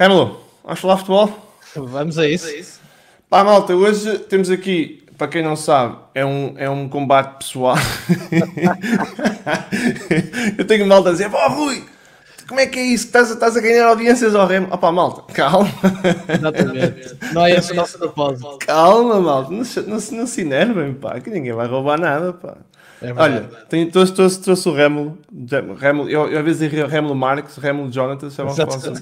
Rémulo, vamos falar futebol? Vamos a isso. Pá, malta, hoje temos aqui, para quem não sabe, é um, é um combate pessoal. eu tenho malta a dizer, pô, Rui, como é que é isso? Estás, estás a ganhar audiências ao Remo? Opá, malta, calma. Exatamente. Não é esse o nosso propósito. Calma, malta, não, se- não, se- não se enervem, pá, que ninguém vai roubar nada, pá. É verdade. Olha, tenho, trouxe, trouxe, trouxe o Rémulo, Rémulo eu, eu às vezes digo Rémulo Marques, Rémulo Jonathan, chamam Exato.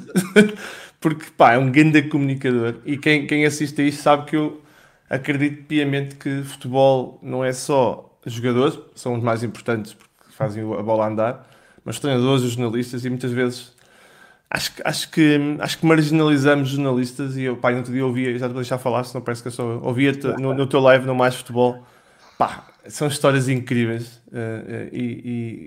porque pá, é um grande comunicador. E quem, quem assiste a isto sabe que eu acredito piamente que futebol não é só jogadores, são os mais importantes porque fazem a bola andar, mas treinadores, os jornalistas e muitas vezes acho, acho, que, acho que marginalizamos jornalistas. E eu, pá, no outro dia ouvia, já te vou deixar falar, senão parece que eu sou, ouvia-te no, no teu live no Mais Futebol, pá, são histórias incríveis eh, eh, e,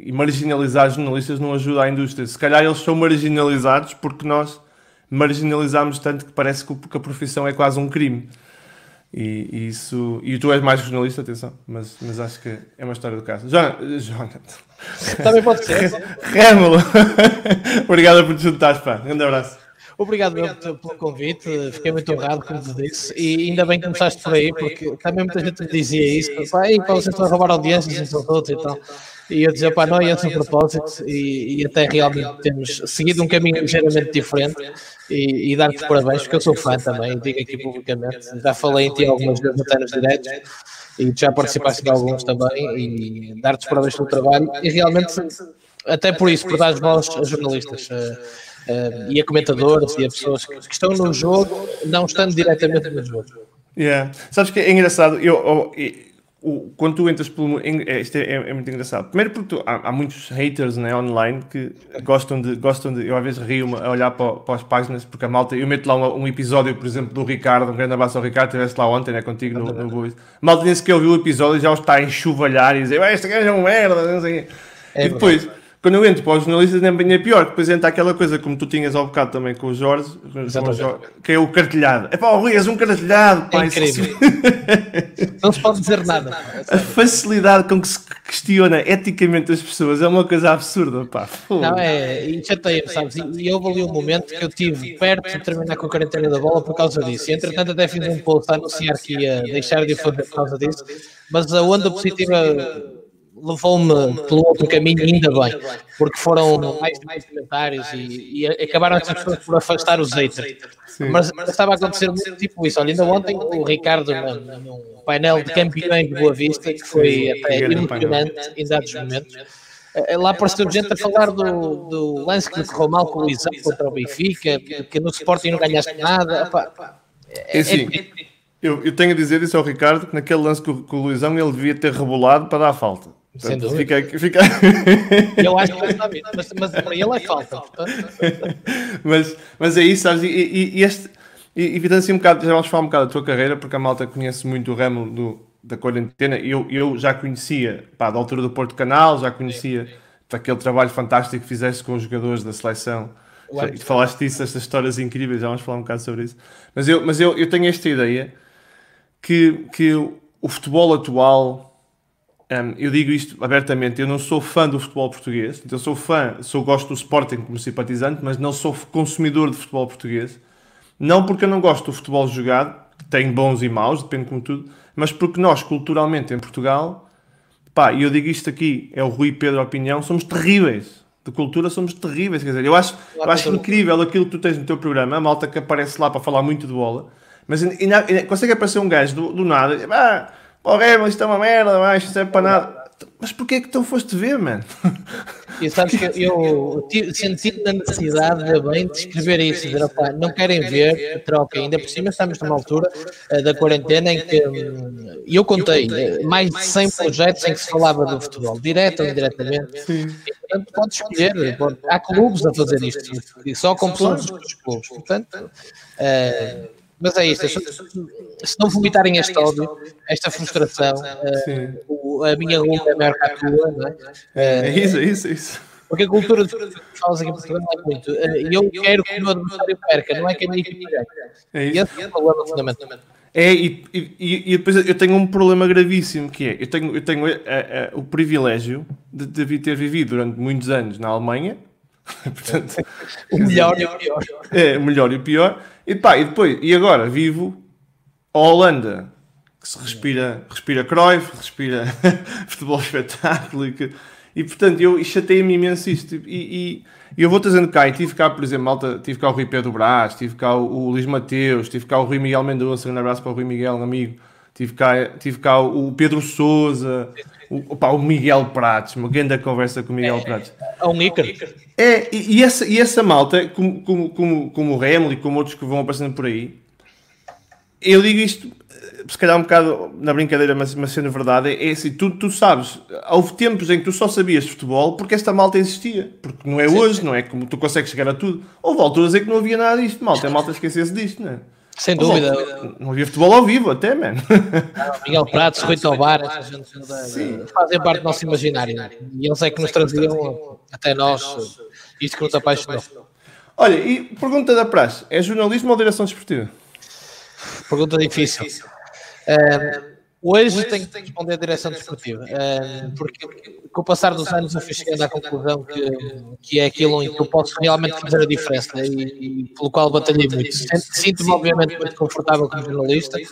e- e marginalizar jornalistas não ajuda à indústria. Se calhar eles são marginalizados porque nós marginalizamos tanto que parece que, que a profissão é quase um crime. E, e isso. E tu és mais jornalista, atenção, mas, mas acho que é uma história do caso. Jonathan, Jonathan. Também pode ser. Rémulo, obrigado por te juntares, pá. Grande abraço. Obrigado mesmo pelo pelo convite, fiquei muito honrado, como te disse, e ainda bem que começaste por aí, porque também muita gente me dizia isso, pá, "Ei, pá, vocês estão a roubar audiências outros e tal. E eu dizia, pá, não é esse o propósito, e, e até realmente temos seguido um caminho ligeiramente diferente, e, e dar-te parabéns, porque eu sou fã também, digo aqui publicamente, já falei em ti algumas vezes até nos diretos, e já participaste de alguns também, e dar-te parabéns pelo trabalho, e realmente, até por isso, por dar voz a jornalistas. eh, e a comentadores e a pessoas que que estão no jogo, não estando diretamente no jogo. Yeah. Sabes que é engraçado, eu, eu- o, quando tu entras pelo. em- é, Isto é, é muito engraçado. Primeiro porque tu- há, há muitos haters né, online que gostam de, gostam de. Eu às vezes rio-me a olhar para, para as páginas, porque a malta. Eu meto lá um, um episódio, por exemplo, do Ricardo, um grande abraço ao Ricardo, estiveste lá ontem, né, contigo no, no. A malta disse que ouviu o episódio e já o está a enxovalhar e dizer, "Ué, este gajo é um merda, não sei o quê." É e depois. Quando eu entro para os jornalistas, nem é pior, que depois entra aquela coisa como tu tinhas ao bocado também com o Jorge, com o. Jorge, que é o cartilhado. É pá, o Rui, és um cartilhado, pá. É isso- incrível. não se pode dizer nada. a facilidade com que se questiona eticamente as pessoas é uma coisa absurda, pá. Fogo. Não, é, e chateia sabes? E, e houve ali um momento que eu tive perto de terminar com a quarentena da bola por causa disso. E entretanto, até fiz um post a anunciar que ia deixar de o fazer por causa disso, mas a onda positiva levou-me pelo outro caminho, ainda bem, porque foram mais, mais comentários e, e acabaram essas pessoas por afastar os haters. Mas estava a acontecer muito tipo isso. Olha, ainda ontem o Ricardo, num, painel de campeões de Boa Vista, que foi até emocionante em dados momentos. Eh, Lá apareceu gente a falar do, do lance que correu mal com o Luizão contra o Benfica, que- no Sporting não ganhaste nada. Epá, É assim, eu, eu tenho a dizer isso ao Ricardo que naquele lance com, com o Luizão ele devia ter rebolado para dar a falta. Sem Portanto, dúvida. fica, fica... eu acho que sabe mas, mas para ele é falta. Mas, mas é isso, sabes? E, e, e este. E, e assim um bocado, já vamos falar um bocado da tua carreira, porque a malta conhece muito o ramo do, da quarentena. Eu, eu já conhecia, pá, da altura do Porto Canal, já conhecia aquele trabalho fantástico que fizeste com os jogadores da seleção. Já, Claro. falaste disso, estas histórias incríveis, já vamos falar um bocado sobre isso. Mas eu, mas eu, eu tenho esta ideia que, que o futebol atual. Hum, eu digo isto abertamente, eu não sou fã do futebol português, então eu sou fã, sou gosto do Sporting como simpatizante, mas não sou consumidor de futebol português. Não porque eu não gosto do futebol jogado, tem bons e maus, depende como tudo, mas porque nós, culturalmente, em Portugal, pá, e eu digo isto aqui, é o Rui Pedro opinião, somos terríveis. De cultura somos terríveis, quer dizer, eu acho, eu acho incrível aquilo que tu tens no teu programa, a malta que aparece lá para falar muito de bola, mas ainda, ainda consegue aparecer um gajo do, do nada, ah, pô, Rebel, isto é uma merda, ah, isto não é para nada. Mas porquê é que tu foste ver, mano? E sabes que eu tive- senti na necessidade de bem de escrever isso, dizer, opá, não querem ver, troca. Ainda por cima estamos numa altura eh, da quarentena em que hum, eu contei eh, mais de 100 projetos em que se falava do futebol, direto ou indiretamente. E, portanto, podes escolher, pode- há clubes a fazer isto, e só com pessoas dos clubes. Portanto, eh, mas é isto, se, se não vomitarem este ódio, esta frustração, eh, a minha luta é maior que a tua, não é? Eh, É isso, é isso, é isso. porque a cultura de que falas aqui em Portugal é muito. eh, E eu quero que o meu adversário perca, não é que a minha equipe ganhe. É E isso. esse é o problema fundamental. É, e, e, e depois eu tenho um problema gravíssimo que é, eu tenho, eu tenho eh, eh, o privilégio de, de ter vivido durante muitos anos na Alemanha, Portanto, o melhor e o pior. É, o melhor e o pior. E pá, e depois, e agora vivo a Holanda, que se respira, respira Cruyff, respira futebol espetáculo e que e portanto, eu chateei-me imenso isto. E, e, eu vou trazendo cá, e tive cá, por exemplo, malta, tive cá o Rui Pedro Brás, tive cá o, o Luís Mateus, tive cá o Rui Miguel Mendonça, um abraço para o Rui Miguel, um amigo. Tive cá, tive cá o Pedro Souza, o, opa, o Miguel Pratos, uma grande conversa com o Miguel é, Pratos. É um Icar. É, e, e, essa, e essa malta, como, como, como, como o Remel e como outros que vão aparecendo por aí, eu digo isto se calhar um bocado na brincadeira, mas, mas sendo verdade, é, é assim, tu, tu sabes, houve tempos em que tu só sabias de futebol porque esta malta existia, porque não é sim, hoje, não é como tu consegues chegar a tudo. Houve alturas em que não havia nada disto, malta, a malta esquecesse disto, não é? Sem dúvida. Não havia futebol ao vivo até, mano. Miguel Pratos, Rui Tobar, essa gente fazem parte do nosso imaginário. E eles é que nos traziam até nós isto que nos apaixonou. Olha, e pergunta da praxe, é jornalismo ou direção desportiva? Pergunta difícil. Uh, hoje tenho que responder a direção desportiva, uh, porque com o passar dos anos eu fui chegando à conclusão que, que é aquilo em que eu posso realmente fazer a diferença. e, e pelo qual batalhei muito. Sinto-me, obviamente, muito confortável como jornalista, uh,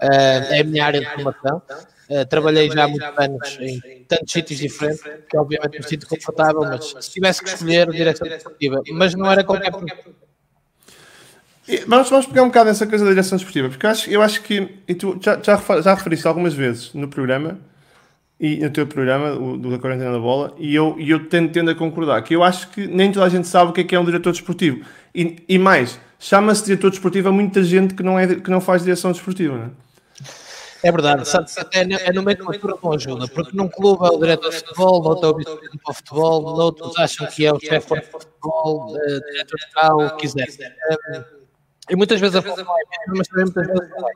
é a minha área de formação. Uh, trabalhei já há muitos anos em tantos sítios diferentes que obviamente me sinto confortável, mas se tivesse que escolher direção desportiva, mas não era qualquer Vamos, vamos pegar um bocado nessa coisa da direção desportiva, porque eu acho, eu acho que, e tu já, já, já referiste algumas vezes no programa, e no teu programa, o, do da quarentena da bola, e eu, e eu tendo, tendo a concordar, que eu acho que nem toda a gente sabe o que é que é um diretor desportivo. E, e mais, chama-se diretor desportivo a muita gente que não, é, que não faz direção desportiva, não é? É verdade, é, é no meio de uma cultura com ajuda, porque num clube é o diretor de futebol, noutro é o vice-presidente para o futebol, noutros acham que é o chefe de futebol, uh, diretor de tal, o que quiser. Um, e muitas vezes a é mesmo, mas também muitas vezes não é.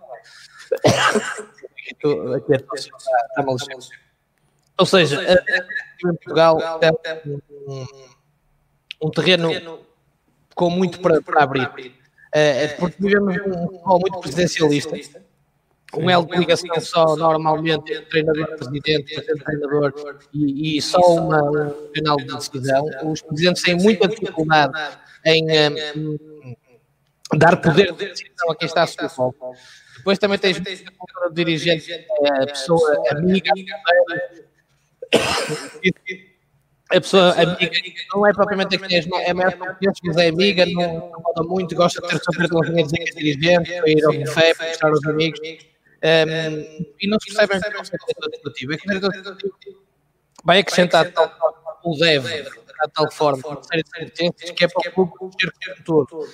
Aqui é está mal Ou seja, em Portugal tem um, terreno com muito para, para abrir. É, porque vivemos um futebol muito presidencialista, um elo de ligação só normalmente entre treinador, presidente, presidente, treinador e, e só uma, um canal de decisão. Os presidentes têm muita dificuldade em, em dar poder de decisão a quem está a subir o Depois também tens o dirigente, é a pessoa amiga, a pessoa amiga não é propriamente a que tens, é maior parte mas é amiga, não moda muito, gosta de ter sempre aquelas linhas de dirigente, para ir ao café, para estar aos amigos. E não se percebem que é o desportivo. É que o vai acrescentar tal o deve, de tal forma, uma série de competências que é para o ser todo.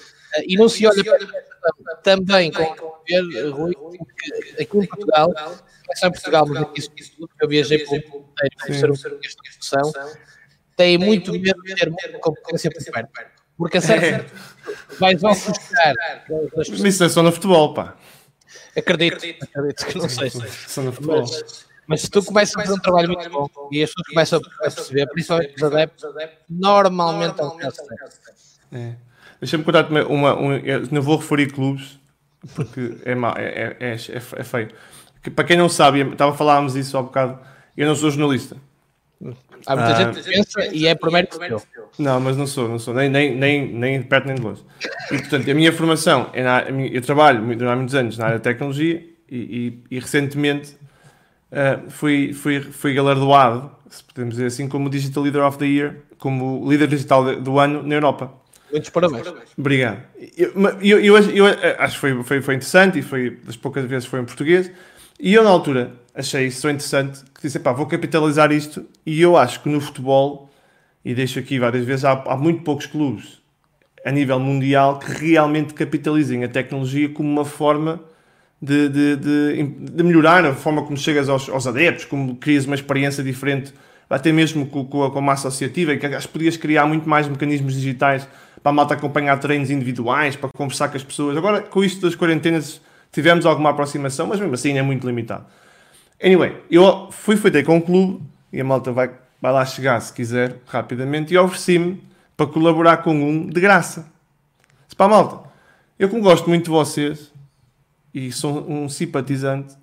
E não se olha para também com ver, Rui, que aqui em Portugal, não é só em Portugal, mas aqui tudo, que eu viajei o mundo inteiro, ser uma discussão, tem muito medo de ter muita competência por perto. Porque a certo é. vais ofuscar. Mas isso é só no futebol, pá. Acredito, acredito que não seja. Só no futebol. Mas, se tu começas a fazer um trabalho muito bom e as pessoas começam a perceber, principalmente os adeptos, normalmente é um caso é. Deixa-me contar uma, uma um, não vou referir clubes porque é, má, é, é, é, é feio. Para quem não sabe, estava a falarmos isso há um bocado, eu não sou jornalista. Há muita ah, gente que pensa e é primeiro que eu. Não, mas não sou, não sou, nem, nem, nem, nem perto nem de longe. E portanto, a minha formação, é na, eu trabalho há muitos anos na área de tecnologia e, e, e recentemente uh, fui, fui, fui galardoado, se podemos dizer assim, como Digital Leader of the Year, como líder digital do ano na Europa. Muitos parabéns. Obrigado. Eu, eu, eu, eu, acho que foi, foi, foi interessante e foi das poucas vezes foi em português. E eu, na altura, achei isso interessante que disse: pá, vou capitalizar isto. E eu acho que no futebol, e deixo aqui várias vezes, há, há muito poucos clubes a nível mundial que realmente capitalizem a tecnologia como uma forma de, de, de, de melhorar a forma como chegas aos, aos, adeptos, como crias uma experiência diferente, até mesmo com, a, com a massa associativa, que acho que podias criar muito mais mecanismos digitais para a malta acompanhar treinos individuais, para conversar com as pessoas. Agora, com isto das quarentenas, tivemos alguma aproximação, mas mesmo assim é muito limitado. Anyway, eu fui feito com um clube, e a malta vai, vai lá chegar se quiser, rapidamente, e ofereci-me para colaborar com um de graça. Se para a malta, eu como gosto muito de vocês, e sou um simpatizante,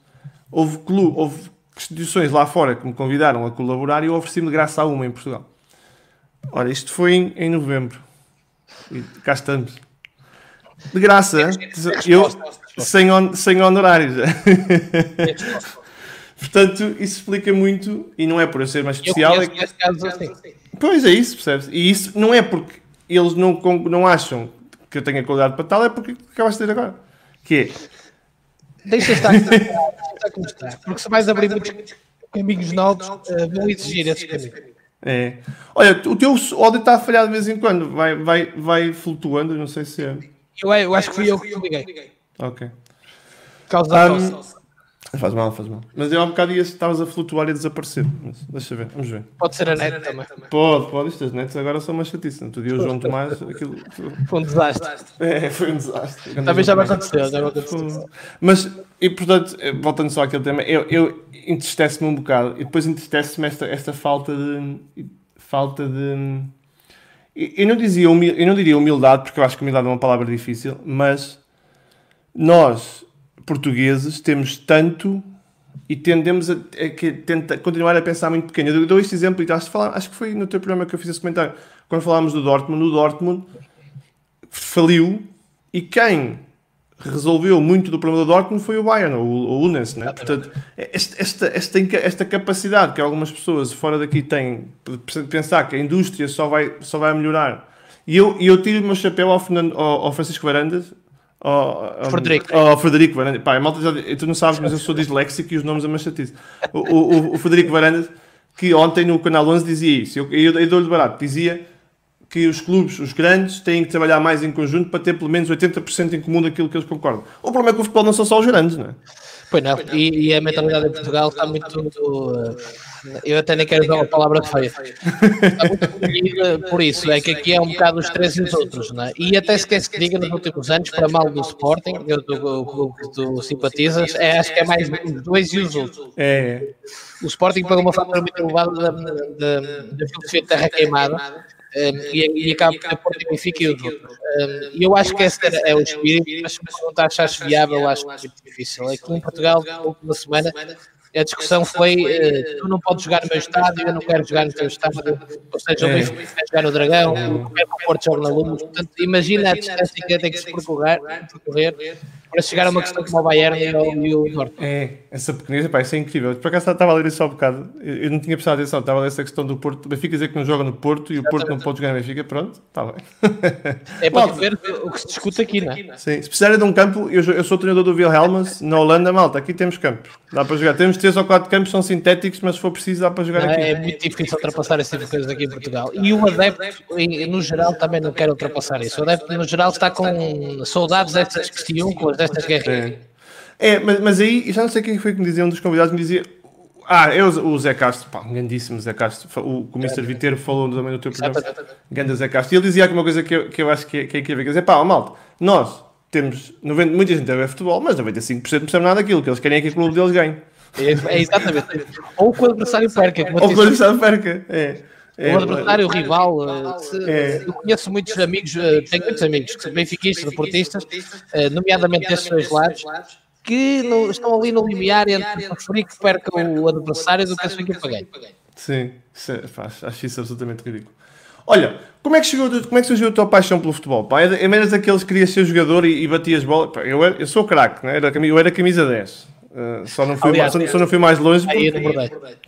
houve, clube, houve instituições lá fora que me convidaram a colaborar e eu ofereci-me de graça a uma em Portugal. Olha, isto foi em, em novembro. E cá estamos. De graça, eu sem, on, sem honorários. Portanto, isso explica muito, e não é por eu ser mais especial. É que... assim. Pois é isso, percebes? E isso não é porque eles não, não acham que eu tenha qualidade para tal, é porque acabaste de ter agora. Que é. Deixa estar como está, porque se vais abrir muitos caminhos novos, uh, vão exigir esses caminhos. É. Olha, o teu ódio está a falhar de vez em quando, vai, vai, vai flutuando, não sei se é. Eu, eu acho que fui eu que liguei. Ok. Causa da um, Faz mal, faz mal. Mas eu há um bocado ia, estavas a flutuar e a desaparecer. Mas deixa ver, vamos ver. Pode ser a net também. Pode, pode. Estas nets agora são uma chatice. Outro dia o João Tomás, aquilo. Foi um desastre. É, foi um desastre. Também já vai acontecer, já vai acontecer. Mas, e portanto, eh, voltando só àquele tema, eu, eu entristece-me um bocado e depois entristece-me esta, esta falta de. falta de. Eu não, dizia humil, eu não diria humildade, porque eu acho que humildade é uma palavra difícil, mas nós portugueses temos tanto e tendemos a, a, que, tenta, continuar a pensar muito pequeno. Eu dou este exemplo e acho, falar, acho que foi no teu programa que eu fiz esse comentário. Quando falámos do Dortmund, o Dortmund faliu e quem resolveu muito do problema do Dortmund foi o Bayern, o, o Unes, né? Portanto, esta, esta, esta, esta capacidade que algumas pessoas fora daqui têm de pensar que a indústria só vai, só vai melhorar. E eu, eu tiro o meu chapéu ao, Fernando, ao, ao Francisco Varandas, Oh, Frederico. Oh, Frederico Varandas. Pá, malta já, tu não sabes, mas eu sou disléxico e os nomes é uma chatice. O, o, o, Frederico Varandas, que ontem no Canal 11 dizia isso, eu, eu, eu dou-lhe barato, dizia que os clubes, os grandes, têm que trabalhar mais em conjunto para ter pelo menos 80% em comum daquilo que eles concordam. O problema é que o futebol não são só os grandes, não é? Pois não, e, e a mentalidade em Portugal está muito. Uh, eu até nem quero usar a palavra feia. Está muito por isso, é que aqui é um bocado os três e os outros, não é? E até se quer se diga nos últimos anos, para mal do Sporting, eu, do clube que tu simpatizas, é, acho que é mais os dois e os outros. É. O Sporting pagou uma fatura muito elevada da, da, da filosofia de terra queimada um, e, e acaba por Porto e Benfica e os outros. E eu acho que esse é o espírito, mas se me perguntar achas viável, acho que é muito difícil. Aqui em Portugal, na última semana, a discussão foi uh, tu não podes jogar no meu estádio, eu não quero jogar no teu estádio, ou seja, o Benfica quer jogar no Dragão, eu quero que o Porto jogue na Luz, portanto imagina a distância que tem que se percorrer, percorrer para chegar a uma questão como o Bayern e o, e o Dortmund. É, essa pequenez, pá, isso é incrível. Por acaso estava a ler isso há um bocado, eu não tinha prestado atenção, estava a ler essa questão do Porto, o Benfica dizer que não joga no Porto e o Porto não pode jogar no Benfica, pronto, está bem. É para ver o que se discute aqui, não é? Sim, se precisarem de um campo, eu, eu sou treinador do Wilhelmus, na Holanda, malta, aqui temos campo, dá para jogar, temos três ou quatro campos, são sintéticos, mas se for preciso dá para jogar não, aqui. É muito difícil ultrapassar esse tipo de coisas aqui em Portugal. E o adepto, no geral, também não quer ultrapassar isso. O adepto, no geral, está com saudades destas questões, destas guerras. É, mas, mas aí, já não sei quem foi que me dizia, um dos convidados me dizia. Ah, eu, o Zé Castro, pá, um grandíssimo Zé Castro, o, o Mr. Viteiro falou também no teu programa, grande Zé Castro, e ele dizia aqui uma coisa que eu, que eu acho que é, que é incrível, quer dizer, pá, malta, nós temos, 90, muita gente deve ver futebol, mas 95% não percebe nada daquilo, que eles querem é que o clube deles ganhe. É, é exatamente. Ou que o adversário perca. Ou que o adversário perca, é. É, o adversário, o rival. É. Eu conheço muitos amigos, eh, tenho muitos amigos que são benfiquistas, deportistas, eh, nomeadamente destes dois lados, que no, estão ali no limiar entre preferir que perca o adversário do que a sua equipa ganhe. Sim, isso é, acho isso absolutamente ridículo. Olha, como é que, chegou, como é que surgiu a tua paixão pelo futebol? Pá? É, é menos daqueles que querias ser jogador e, e batias bola. Pá, eu, eu sou craque, né? eu era camisa 10. Uh, só, não fui, Aliás, mais, só, não fui mais longe porque...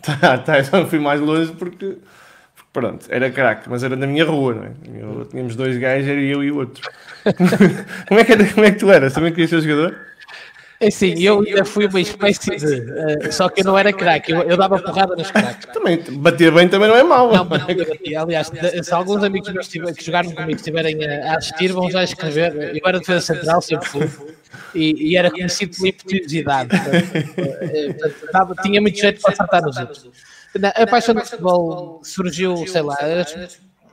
Tá, tá, só não fui mais longe porque, porque pronto, era craque, mas era na minha rua, não é? Minha rua, tínhamos dois gajos, era eu e o outro. como, é que, como é que tu eras? Também querias ser jogador? É sim, eu ainda fui uma espécie de. Uh, só que eu não era craque, eu, eu, dava porrada nos craques. Também, bater bem também não é mau. Não, batia. Aliás, se alguns amigos meus que jogaram comigo estiverem a, assistir, vão já escrever. Eu era defesa central, sempre fui. E, e era conhecido por impetuosidade. Portanto, tinha muito jeito para acertar nos outros. A paixão do futebol surgiu, sei lá,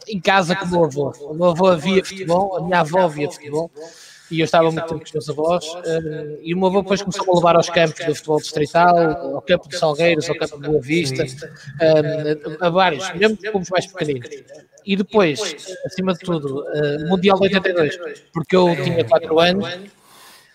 em casa com o meu avô. O meu avô via futebol, a minha avó via futebol e eu estava muito tempo com os meus avós, uh, e o meu avô depois começou a levar aos campos do futebol distrital, ao campo de Salgueiros, ao campo de Boa Vista, uh, a vários, mesmo clubes mais pequeninos. E depois, acima de tudo, uh, Mundial de 82, porque eu tinha 4 anos,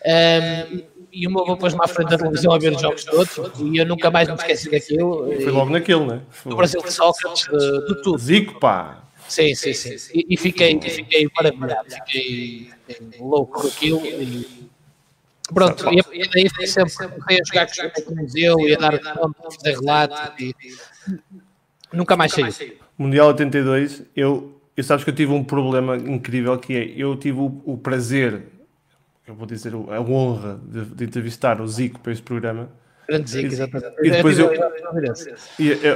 um, e o meu avô pôs-me à frente da televisão a ver os jogos todos, e eu nunca mais me esqueci daquilo. Foi logo naquele, né? Do Brasil de Sócrates, de, de tudo. Zico, pá! Sim, sim, sim. E, e fiquei, fiquei maravilhado, fiquei, fiquei louco com aquilo e pronto, e, e daí fui sempre fui a jogar com o museu e a dar fazer relatos e nunca mais saí. Mundial 82, eu, eu sabes que eu tive um problema incrível que é, eu tive o, o prazer, eu vou dizer a honra de, de entrevistar o Zico para este programa Grande exatamente. E depois eu,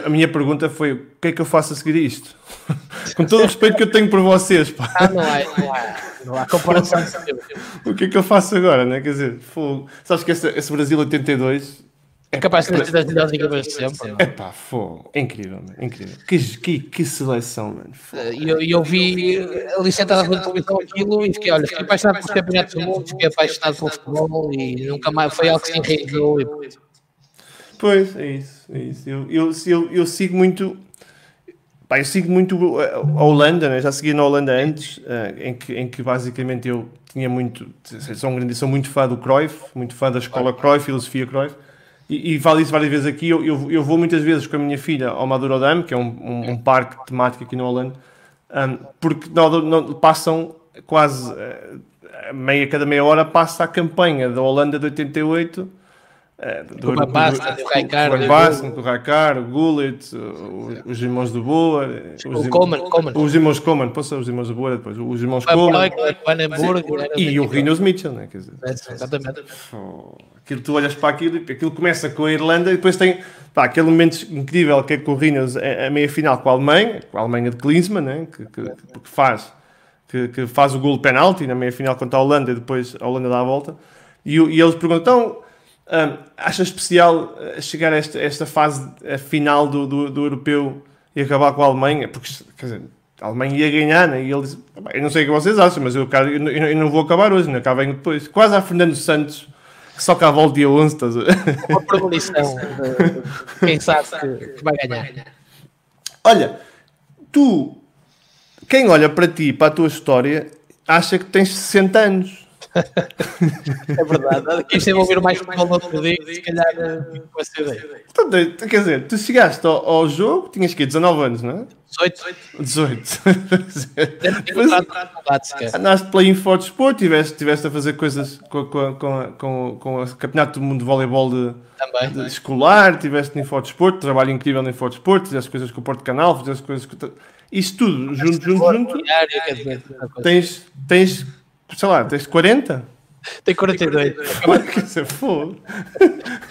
a minha pergunta foi: o que é que eu faço a seguir isto? Com todo o respeito que eu tenho por vocês. Pá. Ah, não há, não há, não há comparação. o que é que eu faço agora? Né? Quer dizer, fogo. sabes que esse, esse Brasil 82 é capaz de ter das melhores equipas de sempre. É pá, fogo. É incrível, é incrível. Que, que, que seleção, mano. E eu, eu vi ali sentado na televisão aquilo e fiquei, olha, fiquei apaixonado pelos campeonatos do mundo, fiquei apaixonado pelo futebol e nunca mais foi algo que se enraizou. E... Pois, é isso, é isso. Eu, eu, eu, eu sigo muito. Pá, eu sigo muito a Holanda, né? já segui na Holanda antes, uh, em, que, em que basicamente eu tinha muito. Sou, um grande, sou muito fã do Cruyff, muito fã da escola Cruyff, filosofia Cruyff, e, e falo isso várias vezes aqui. Eu, eu, eu, vou muitas vezes com a minha filha ao Madurodam, que é um, um, um parque temático aqui na Holanda, um, porque não, não, passam quase uh, meia, cada meia hora passa a campanha da Holanda de 88 é, do, do, Basta, do, Raikar, o Basta, o Raikar, o Gullit, os irmãos do Boa, os, Coman, Coman. os irmãos Coman, posso os irmãos do Boa depois, os irmãos Coman e o Rinos Mitchell, né? Quer dizer, exatamente. Aquilo, tu olhas para aquilo, aquilo começa com a Irlanda e depois tem pá, aquele momento incrível que é com o Rinos a, meia final com a Alemanha, com a Alemanha de Klinsmann, né? que, que, que faz que, que, faz o gol de penalti na meia final contra a Holanda e depois a Holanda dá a volta. E, e eles perguntam, então, um, acha especial eh, chegar a esta, esta fase a final do, do, do, europeu e acabar com a Alemanha? Porque, quer dizer, a Alemanha ia ganhar, né? e ele disse: Eu não sei o que vocês acham, mas eu, eu, eu não vou acabar hoje, não acabo depois. Quase a Fernando Santos, que só acaba o dia 11. Estás Uma premonição de quem sabe que vai ganhar. Olha, tu, quem olha para ti, para a tua história, acha que tens 60 anos é verdade. Quem esteve a ouvir mais futebol no outro dia, se calhar eh, com essa ideia. Então, quer dizer, tu chegaste ao, ao jogo, tinhas que 19 anos, não é? 18. 18. Andaste pela Info Sport, tiveste, tiveste a fazer coisas com, com, com, com, com o Campeonato do Mundo de Voleibol de, Também. de escolar, tiveste no Info Sport, trabalho incrível no Info Sport, fizeste coisas com o Porto Canal, fizeste coisas com. Isto tudo, junto, junto, junto. Tens, tens sei lá, tens 40? Tem 42. Quer dizer, foda.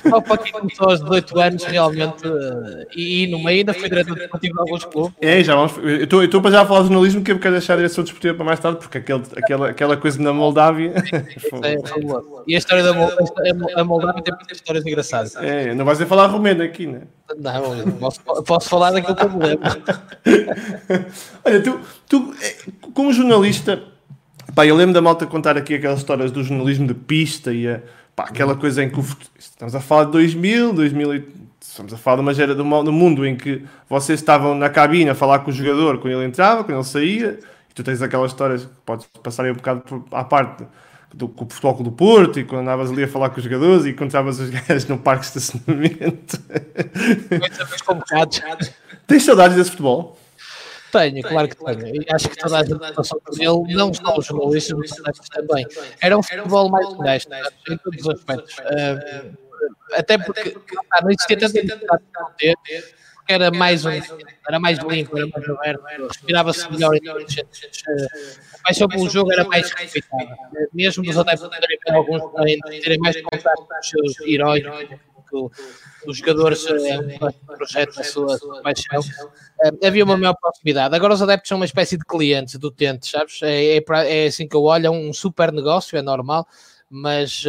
Só para quem começou aos 18 anos, realmente, e, e no meio ainda foi diretor desportivo de alguns clubes. É, já vamos. Eu estou para já falar de jornalismo, que eu quero deixar a direção desportiva para mais tarde, porque aquele, aquela, aquela coisa na Moldávia. É, é e a história da Moldávia, a Moldávia tem muitas histórias engraçadas. É, não vais falar romeno aqui, né? Não, posso, posso falar daquilo que eu me lembro. Olha, tu, tu, é, como jornalista Pá, eu lembro da malta contar aqui aquelas histórias do jornalismo de pista e a, pá, aquela coisa em que o, estamos a falar de 2000, 2000 estamos a falar de uma gera do, do mundo em que vocês estavam na cabine a falar com o jogador quando ele entrava, quando ele saía, e tu tens aquelas histórias que podes passar aí um bocado por, à parte do, com o futebol do Porto e quando andavas ali a falar com os jogadores e encontravas os gajos no parque de estacionamento. Tens saudades desse futebol? Tenho, claro que tenho. E acho que toda a gente passou por ele, não só os jornalistas, mas também. Era um futebol mais honesto, em todos os aspectos. Uh, até porque ah, não existia tanta identidade de porque era mais honesto, era mais limpo, era mais aberto, respirava-se melhor os A paixão pelo jogo era mais respeitada. Mesmo os adeptos terem alguns terem mais contato com os seus heróis que os jogadores é, projetam a sua, sua paixão, é, havia uma maior proximidade. Agora os adeptos são uma espécie de clientes do utentes, sabes? É, é, é, assim que eu olho, é um super negócio, é normal, mas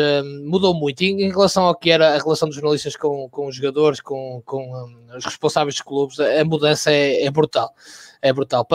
mudou muito. E em relação ao que era a relação dos jornalistas com, com os jogadores, com, com um, os responsáveis dos clubes, a mudança é, é brutal é brutal.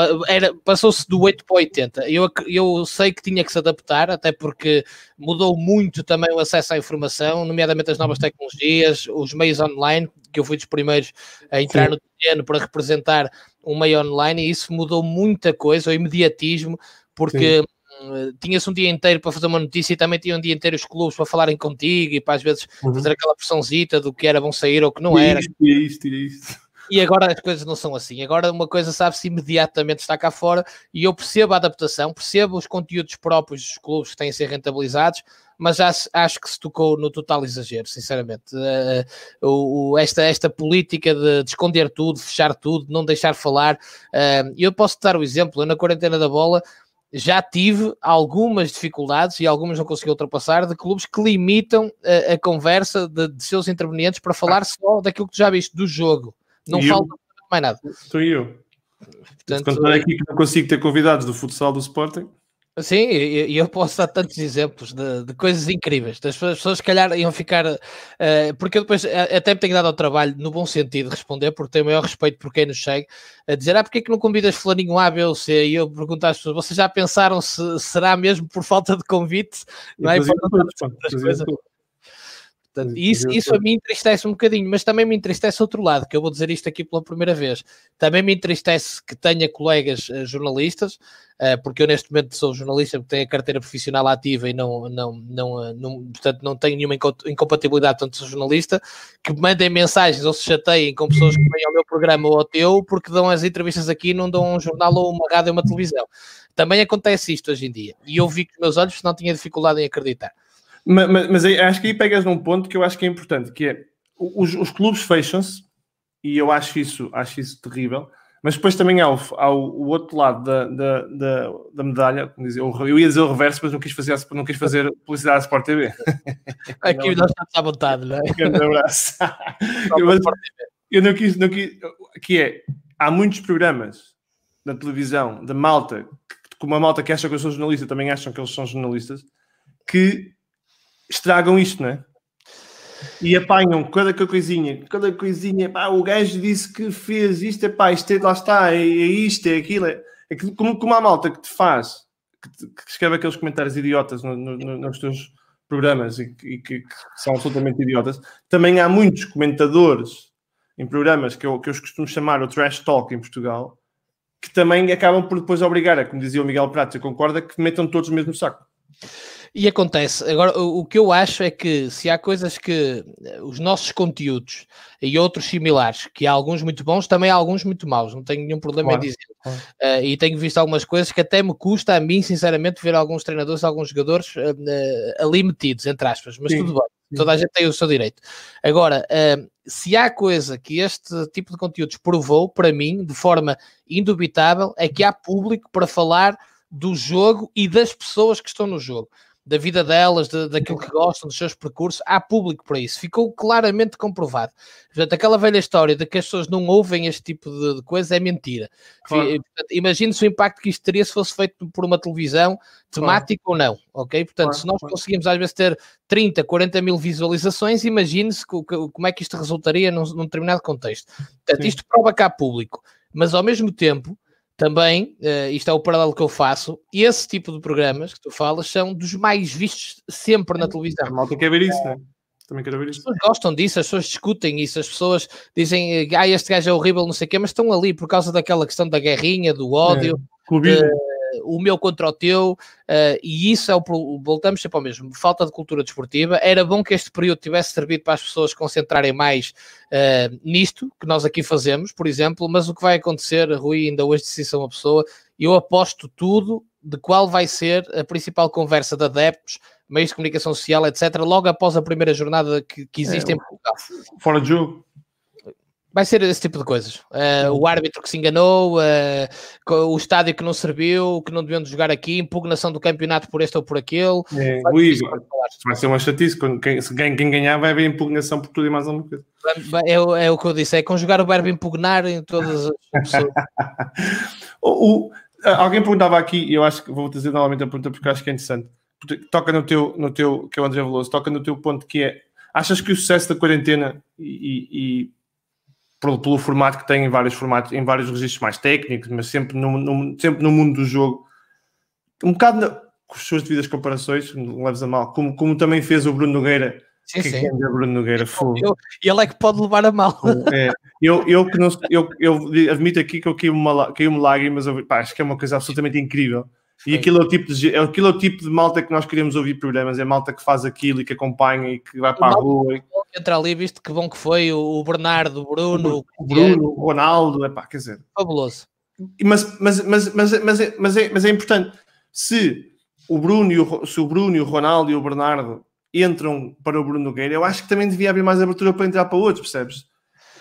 Passou-se do 8 para 80. Eu, eu sei que tinha que se adaptar, até porque mudou muito também o acesso à informação, nomeadamente as novas tecnologias, os meios online, que eu fui dos primeiros a entrar Sim. no terreno para representar um meio online, e isso mudou muita coisa, o imediatismo, porque. Sim hum, tinha-se um dia inteiro para fazer uma notícia e também tinha um dia inteiro os clubes para falarem contigo e para às vezes uhum. fazer aquela pressãozita do que era bom sair ou que não era. Isto, isto, isto. E agora as coisas não são assim. Agora uma coisa sabe-se imediatamente está cá fora e eu percebo a adaptação, percebo os conteúdos próprios dos clubes que têm a ser rentabilizados, mas acho, acho que se tocou no total exagero, sinceramente. Uh, o, esta, esta política de, de, esconder tudo, fechar tudo, não deixar falar. Uh, eu posso dar o exemplo, eu na quarentena da bola já tive algumas dificuldades e algumas não consegui ultrapassar de clubes que limitam a, a conversa de, de, seus intervenientes para falar só daquilo que tu já viste do jogo. Não e falta eu? mais nada. Estou eu. Portanto, Contar aqui que não consigo ter convidados do futsal do Sporting. Sim, e eu posso dar tantos exemplos de, de, coisas incríveis. Das pessoas, se calhar, iam ficar. Uh, porque eu depois até me tenho dado ao trabalho, no bom sentido, de responder, porque tenho o maior respeito por quem nos chega, a dizer: ah, porque é que não convidas Fulaninho A, B ou C? E eu pergunto às pessoas: vocês já pensaram se será mesmo por falta de convite? Não é? Portanto, isso, isso a mim entristece um bocadinho, mas também me entristece outro lado, que eu vou dizer isto aqui pela primeira vez. Também me entristece que tenha colegas uh, jornalistas, uh, porque eu neste momento sou jornalista, porque tenho a carteira profissional ativa e não, não, não, uh, não portanto, não tenho nenhuma incompatibilidade, portanto sou jornalista, que mandem mensagens ou se chateiem com pessoas que vêm ao meu programa ou ao teu, porque dão as entrevistas aqui e não dão um jornal ou uma rádio ou uma televisão. Também acontece isto hoje em dia. E eu vi que os meus olhos não tinha dificuldade em acreditar. Mas, mas, mas acho que aí pegas num ponto que eu acho que é importante, que é os, os clubes fecham-se e eu acho isso, acho isso terrível. Mas depois também há o, há o, outro lado da, da, da, da medalha. Eu ia dizer o reverso, mas não quis fazer, não quis fazer publicidade à Sport TV. Aqui nós estamos à vontade, não é? Um abraço. eu, eu não quis, não quis. Que é, há muitos programas na televisão da malta, como a malta que acha que eu sou jornalista, também acham que eles são jornalistas, que estragam isto, não é? E apanham cada coisinha, cada coisinha, pá, o gajo disse que fez isto, é pá, isto é, lá está, é, é isto, é aquilo, é, é como, como a malta que te faz, que, te, que escreve aqueles comentários idiotas no, no, nos teus programas e, e que, que, são absolutamente idiotas, também há muitos comentadores em programas que eu, que eu costumo chamar o trash talk em Portugal, que também acabam por depois obrigar, a, como dizia o Miguel Prato, concorda, que metam todos no mesmo saco. E acontece. Agora, o, que eu acho é que se há coisas que eh, os nossos conteúdos e outros similares, que há alguns muito bons, também há alguns muito maus, não tenho nenhum problema claro, em dizer. Claro. Uh, e tenho visto algumas coisas que até me custa a mim, sinceramente, ver alguns treinadores, alguns jogadores uh, uh, ali metidos, entre aspas, mas Sim. tudo bem. Toda a gente tem o seu direito. Agora, se há coisa que este tipo de conteúdos provou, para mim, de forma indubitável, é que há público para falar do jogo e das pessoas que estão no jogo da vida delas, de, daquilo que gostam, dos seus percursos, há público para isso. Ficou claramente comprovado. Portanto, aquela velha história de que as pessoas não ouvem este tipo de, de coisa é mentira. Claro. Imagine-se o impacto que isto teria se fosse feito por uma televisão temática claro. ou não, ok? Portanto, claro. se nós conseguimos às vezes ter 30, 40 mil visualizações, imagine-se como é que isto resultaria num, num determinado contexto. Portanto, Sim. isto prova que há público, mas ao mesmo tempo também, uh, isto é o paralelo que eu faço, esse tipo de programas que tu falas são dos mais vistos sempre na televisão. A malta quer ver isso, não é? Também quero ver isso. As pessoas gostam disso, as pessoas discutem isso, as pessoas dizem, ah, este gajo é horrível, não sei o quê, mas estão ali por causa daquela questão da guerrinha, do ódio. É, o meu contra o teu, uh, e isso é o voltamos sempre ao mesmo, falta de cultura desportiva. Era bom que este período tivesse servido para as pessoas concentrarem mais uh, nisto que nós aqui fazemos, por exemplo, mas o que vai acontecer, Rui, ainda hoje disse uma pessoa, eu aposto tudo de qual vai ser a principal conversa de adeptos, meios de comunicação social, etc., logo após a primeira jornada que, que existe é, em Portugal. Fora de jogo. Vai ser esse tipo de coisas. Uh, o árbitro que se enganou, uh, o estádio que não serviu, que não deviam jogar aqui, impugnação do campeonato por este ou por aquele. É, vai, vai ser uma chatice. Quem, quem, ganhar vai haver impugnação por tudo e mais alguma coisa. É, é, o que eu disse, é conjugar o verbo impugnar em todas as pessoas. o, o, alguém perguntava aqui, e eu acho que vou trazer novamente a pergunta porque acho que é interessante. Toca no teu, no teu que é o André Veloso, toca no teu ponto que é achas que o sucesso da quarentena e, e pelo, pelo, formato que tem em vários formatos, em vários registros mais técnicos, mas sempre no, no sempre no mundo do jogo, um bocado na, com as suas devidas comparações, não leves a mal, como, como também fez o Bruno Nogueira. Sim, que sim. É Bruno Nogueira foi. E ele é que pode levar a mal. É, eu, eu, que não, eu, eu admito aqui que eu caiu-me caiu lágrimas, pá, acho que é uma coisa absolutamente incrível. E aquilo é o, tipo de, aquilo é tipo de malta que nós queremos ouvir programas, é malta que faz aquilo e que acompanha e que vai para a rua. E entra ali, visto que bom que foi o Bernardo, o Bruno, o Bruno, o Ronaldo, é pá, quer dizer. Fabuloso. Mas, mas, mas, mas, mas, é, mas, é, mas é importante. Se o Bruno e o, se o Bruno o Ronaldo e o Bernardo entram para o Bruno Nogueira, eu acho que também devia abrir mais abertura para entrar para outros, percebes?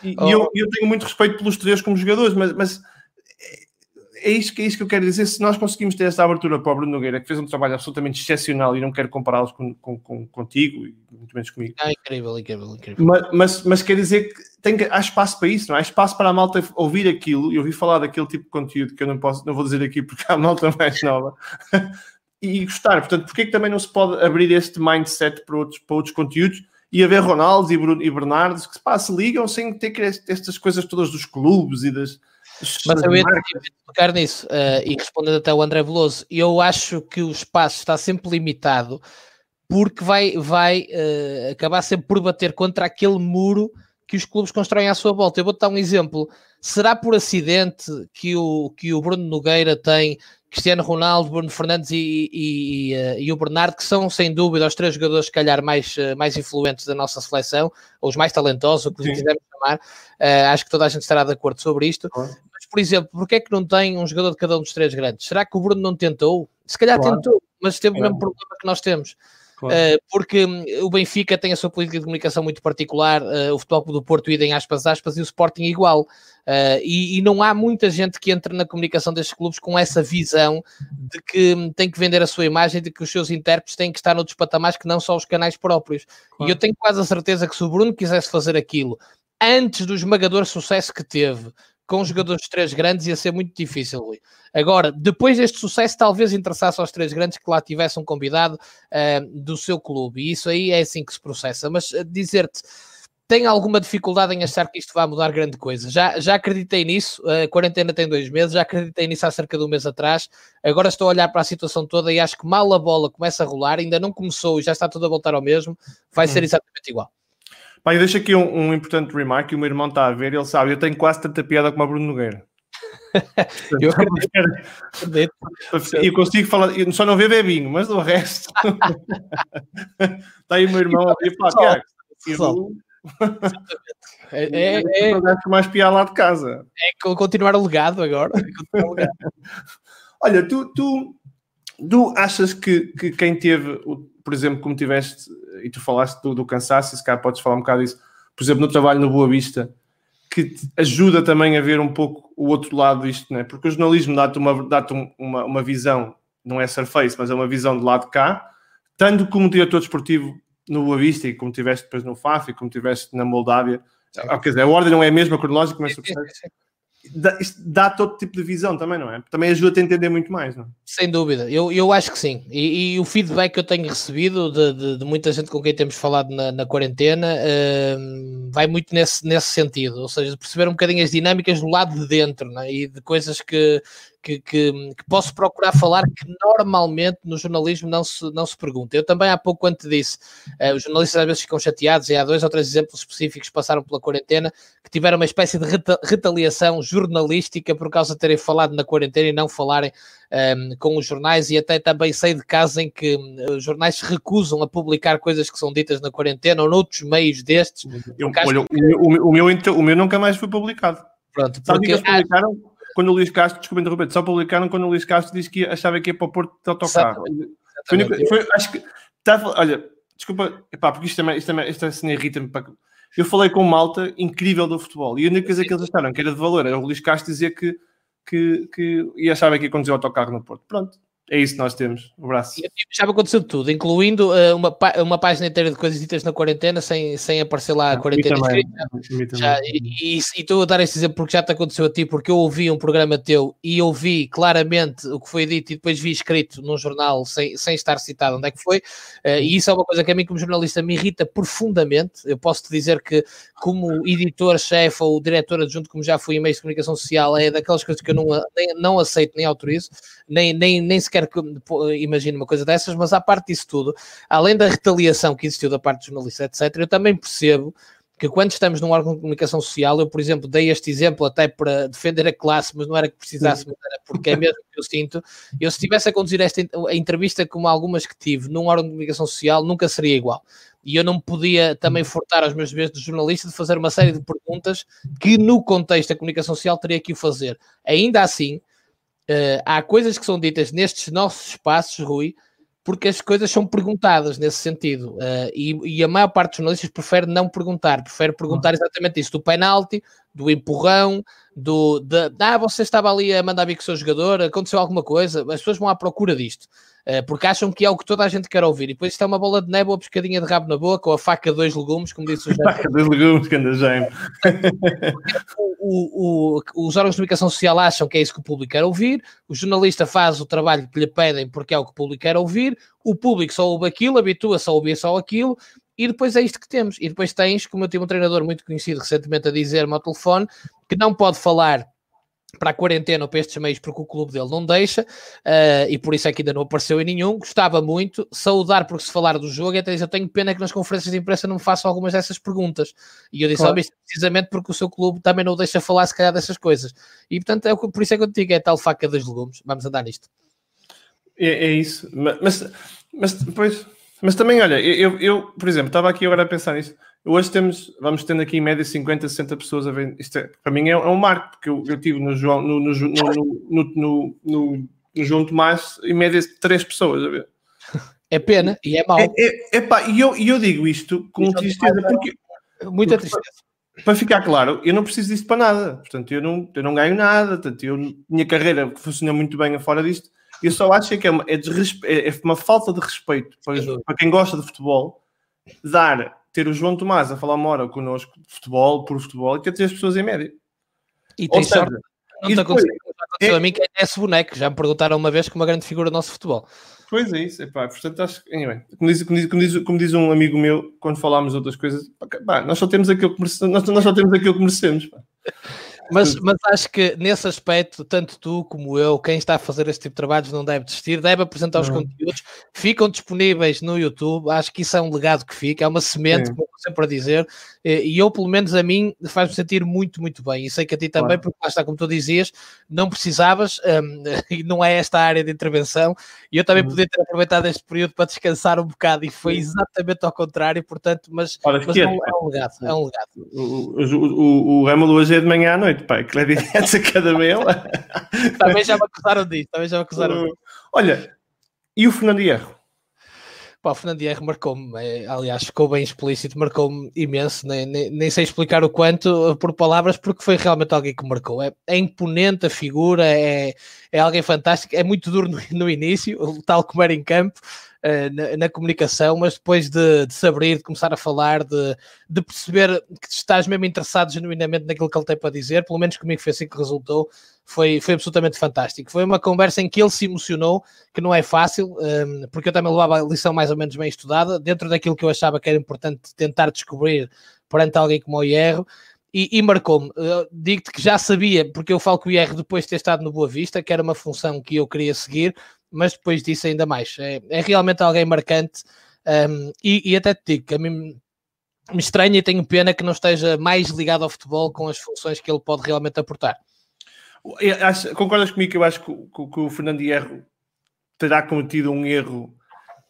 E, oh. eu, eu, tenho muito respeito pelos três como jogadores, mas, mas é, isto, é isto que eu quero dizer. Se nós conseguimos ter esta abertura para o Bruno Nogueira, que fez um trabalho absolutamente excepcional e não quero compará-los com, com, com, contigo e muito menos comigo. Ah, incrível, incrível, incrível. Mas, mas, mas quer dizer que, tem que há espaço para isso, não é? Há espaço para a malta ouvir aquilo e ouvir falar daquele tipo de conteúdo que eu não posso, não vou dizer aqui porque há malta mais nova. e gostar. Portanto, porquê que também não se pode abrir este mindset para outros, para outros conteúdos e haver Ronaldos e, Bruno, e Bernardos que pá, se ligam sem ter que estas coisas todas dos clubes e das. Mas eu ia tocar nisso uh, e respondendo até o André Veloso, eu acho que o espaço está sempre limitado porque vai, vai uh, acabar sempre por bater contra aquele muro que os clubes constroem à sua volta. Eu vou-te dar um exemplo. Será por acidente que o, que o Bruno Nogueira tem Cristiano Ronaldo, Bruno Fernandes e, e, e, e, o Bernardo, que são sem dúvida os três jogadores, se calhar, mais, eh, mais influentes da nossa seleção, ou os mais talentosos, o que quisermos chamar. Uh, acho que toda a gente estará de acordo sobre isto. Claro. Por exemplo, porquê é que não tem um jogador de cada um dos três grandes? Será que o Bruno não tentou? Se calhar claro. tentou, mas teve claro. o mesmo problema que nós temos. Claro. Uh, porque hum, o Benfica tem a sua política de comunicação muito particular, uh, o Futebol do Porto idem aspas aspas e o Sporting igual. Uh, e, e, não há muita gente que entra na comunicação destes clubes com essa visão de que hum, tem que vender a sua imagem, de que os seus intérpretes têm que estar noutros patamares que não só os canais próprios. Claro. E eu tenho quase a certeza que se o Bruno quisesse fazer aquilo antes do esmagador sucesso que teve, com jogadores três grandes ia ser muito difícil, Rui. Agora, depois deste sucesso, talvez interessasse aos três grandes que lá tivessem um convidado uh, do seu clube, e isso aí é assim que se processa. Mas uh, dizer-te, tem alguma dificuldade em achar que isto vai mudar grande coisa. Já, já acreditei nisso, a quarentena tem dois meses, já acreditei nisso há cerca de um mês atrás. Agora estou a olhar para a situação toda e acho que mal a bola começa a rolar, ainda não começou e já está tudo a voltar ao mesmo, vai ser hum. exatamente igual. Pai, deixa aqui um, um importante remark, o meu irmão está a ver, ele sabe, eu tenho quase tanta piada como a Bruno Nogueira. eu acredito. E consigo falar, eu só não vê bebinho, mas do resto. Está aí o meu irmão a ver, pá, Tiago. É, é, é, mais piada lá de casa. É continuar o legado agora. É. Olha, tu, tu, tu achas que, que quem teve o por exemplo, como tiveste, e tu falaste do, do cansaço, e se calhar podes falar um bocado disso, por exemplo, no trabalho no Boa Vista, que ajuda também a ver um pouco o outro lado disto, né? porque o jornalismo dá-te uma, dá uma, uma visão, não é surface, mas é uma visão do lado de cá, tanto como diretor desportivo no Boa Vista e como tiveste depois no FAF e como tiveste na Moldávia. Ah, quer dizer, a ordem não é a mesma cronológica, mas tu dá, todo tipo de visão também, não é? Também ajuda a entender muito mais, não é? Sem dúvida, eu, eu acho que sim. E, e o feedback que eu tenho recebido de, de, de, muita gente com quem temos falado na, na quarentena uh, vai muito nesse, nesse sentido, ou seja, perceber um bocadinho as dinâmicas do lado de dentro é? e de coisas que, que, que, que, posso procurar falar que normalmente no jornalismo não se, não se pergunta. Eu também há pouco, quando te disse, uh, os jornalistas às vezes ficam chateados, e há dois ou três exemplos específicos que passaram pela quarentena que tiveram uma espécie de reta retaliação jornalística por causa de terem falado na quarentena e não falarem um, ehm, com os jornais, e até também sei de casos em que uh, os jornais se recusam a publicar coisas que são ditas na quarentena ou noutros meios destes. Eu, olha, que... o, meu, o, meu, o meu nunca mais foi publicado. Pronto, porque... Sabe que eles publicaram? Quando o Luís Castro, desculpa interromper, só publicaram quando o Luís Castro disse que achava que ia para o Porto de autocarro. Foi, foi, acho que, tá, olha, desculpa, epá, porque isto também, isto também, isto assim irrita-me. Eu falei com malta incrível do futebol e a única coisa que eles acharam que era de valor era o Luís Castro dizer que, que, que e achava que ia conduzir o autocarro no Porto. Pronto, é isso que nós temos. Um abraço. Já me aconteceu tudo, incluindo uh, uma, uma página inteira de coisas ditas na quarentena sem, sem aparecer lá a quarentena escrita. Já, e, estou a dar este exemplo porque já te aconteceu a ti, porque eu ouvi um programa teu e ouvi claramente o que foi dito e depois vi escrito num jornal sem, sem estar citado onde é que foi. Uh, e isso é uma coisa que a mim, como jornalista, me irrita profundamente. Eu posso te dizer que, como editor-chefe ou diretor adjunto, como já fui em meios de comunicação social, é daquelas coisas que eu não, nem, não aceito nem autorizo, nem, nem, nem sequer que imagine uma coisa dessas, mas à parte disso tudo, além da retaliação que existiu da parte dos jornalistas, etc., eu também percebo que quando estamos num órgão de comunicação social, eu, por exemplo, dei este exemplo até para defender a classe, mas não era que precisasse, era porque é mesmo que eu sinto. Eu, se estivesse a conduzir esta a entrevista como algumas que tive num órgão de comunicação social, nunca seria igual. E eu não podia também furtar aos meus deveres de jornalista de fazer uma série de perguntas que, no contexto da comunicação social, teria que o fazer. Ainda assim, uh, há coisas que são ditas nestes nossos espaços, Rui, porque as coisas são perguntadas nesse sentido. Uh, e, e, a maior parte dos jornalistas prefere não perguntar, prefere perguntar exatamente isso, do penalti, do empurrão, do de, ah, você estava ali a mandar vir com o seu jogador, aconteceu alguma coisa, as pessoas vão à procura disto. Uh, porque acham que é o que toda a gente quer ouvir. E depois isto é uma bola de neve, uma pescadinha de rabo na boca, ou a faca dois legumes, como disse o Jaime. Faca dois legumes, que anda Jaime. o, o, os órgãos de comunicação social acham que é isso que o público quer ouvir, o jornalista faz o trabalho que lhe pedem porque é o que o público quer ouvir, o público só ouve aquilo, habitua-se a ouvir só aquilo, e depois é isto que temos. E depois tens, como eu tive um treinador muito conhecido recentemente a dizer-me ao telefone, que não pode falar para a quarentena ou para estes meios porque o clube dele não deixa uh, e por isso é que ainda não apareceu em nenhum. Gostava muito, saudar porque se falar do jogo até dizer, eu tenho pena que nas conferências de imprensa não me façam algumas dessas perguntas. E eu disse, claro. precisamente porque o seu clube também não deixa falar se calhar dessas coisas. E portanto, é, por isso é que eu te digo, é tal faca dos legumes. Vamos andar nisto. É, é isso, mas, mas depois, mas também, olha, eu, eu, por exemplo, estava aqui agora a pensar nisso Hoje temos, vamos tendo aqui em média 50, 60 pessoas a ver. Isto é, para mim é, é um marco, porque eu, eu tive no João, no, no, no, no, João Tomás, em média 3 pessoas a ver. É pena e é mau. É, é, epá, e eu, eu digo isto com tristeza, porque. Muita porque, tristeza. Para, para ficar claro, eu não preciso disto para nada. Portanto, eu não, eu não ganho nada. Portanto, eu, minha carreira funciona muito bem fora disto. Eu só acho que é uma, é, é uma falta de respeito para, para quem gosta de futebol dar ter o João Tomás a falar uma hora connosco de futebol, por futebol, e ter três pessoas em média. E tem seja, sorte. Não te aconteceu é, a mim que é esse boneco. Já me perguntaram uma vez que uma grande figura do nosso futebol. Pois é isso, epá, portanto acho que, anyway, como, diz, como, diz, como, diz, como diz um amigo meu, quando falámos de outras coisas, pá, nós só temos aquilo que merecemos, nós, nós só temos aquilo que merecemos. Pá. Mas, mas acho que nesse aspecto, tanto tu como eu, quem está a fazer este tipo de trabalhos não deve desistir, deve apresentar os conteúdos, ficam disponíveis no YouTube. Acho que isso é um legado que fica, é uma semente, Sim. como sempre a dizer, e eu, pelo menos a mim, faz-me sentir muito, muito bem. E sei que a ti também, claro. porque lá está, como tu dizias, não precisavas, um, e não é esta área de intervenção, e eu também uhum. podia ter aproveitado este período para descansar um bocado, e foi exatamente ao contrário, portanto, mas, Ora, mas é, é, um legado, é um legado. O, o, o, o Ramo hoje é de manhã à noite, pai, que é direto a cada mail. também já me acusaram disso, também já me acusaram disso. Olha, e o Fernando Hierro? Pá, Fernando Hierro marcou-me, é, aliás, ficou bem explícito, marcou-me imenso, nem, nem, nem, sei explicar o quanto uh, por palavras, porque foi realmente alguém que marcou. É, é imponente a figura, é, é alguém fantástico, é muito duro no, no início, tal como era em campo, uh, na, na, comunicação, mas depois de, de se abrir, de começar a falar, de, de perceber que estás mesmo interessado genuinamente naquilo que ele tem para dizer, pelo menos comigo foi assim que resultou, foi, foi absolutamente fantástico. Foi uma conversa em que ele se emocionou, que não é fácil, um, porque eu também levava a lição mais ou menos bem estudada, dentro daquilo que eu achava que era importante tentar descobrir perante alguém como o Hierro, e, e marcou-me. Digo-te que já sabia, porque eu falo que o IR depois de ter estado no Boa Vista, que era uma função que eu queria seguir, mas depois disso ainda mais. É, é realmente alguém marcante, um, e, e, até te digo que a mim me estranha e tenho pena que não esteja mais ligado ao futebol com as funções que ele pode realmente aportar. Acho, concordas comigo que eu acho que, que, que o Fernando Hierro terá cometido um erro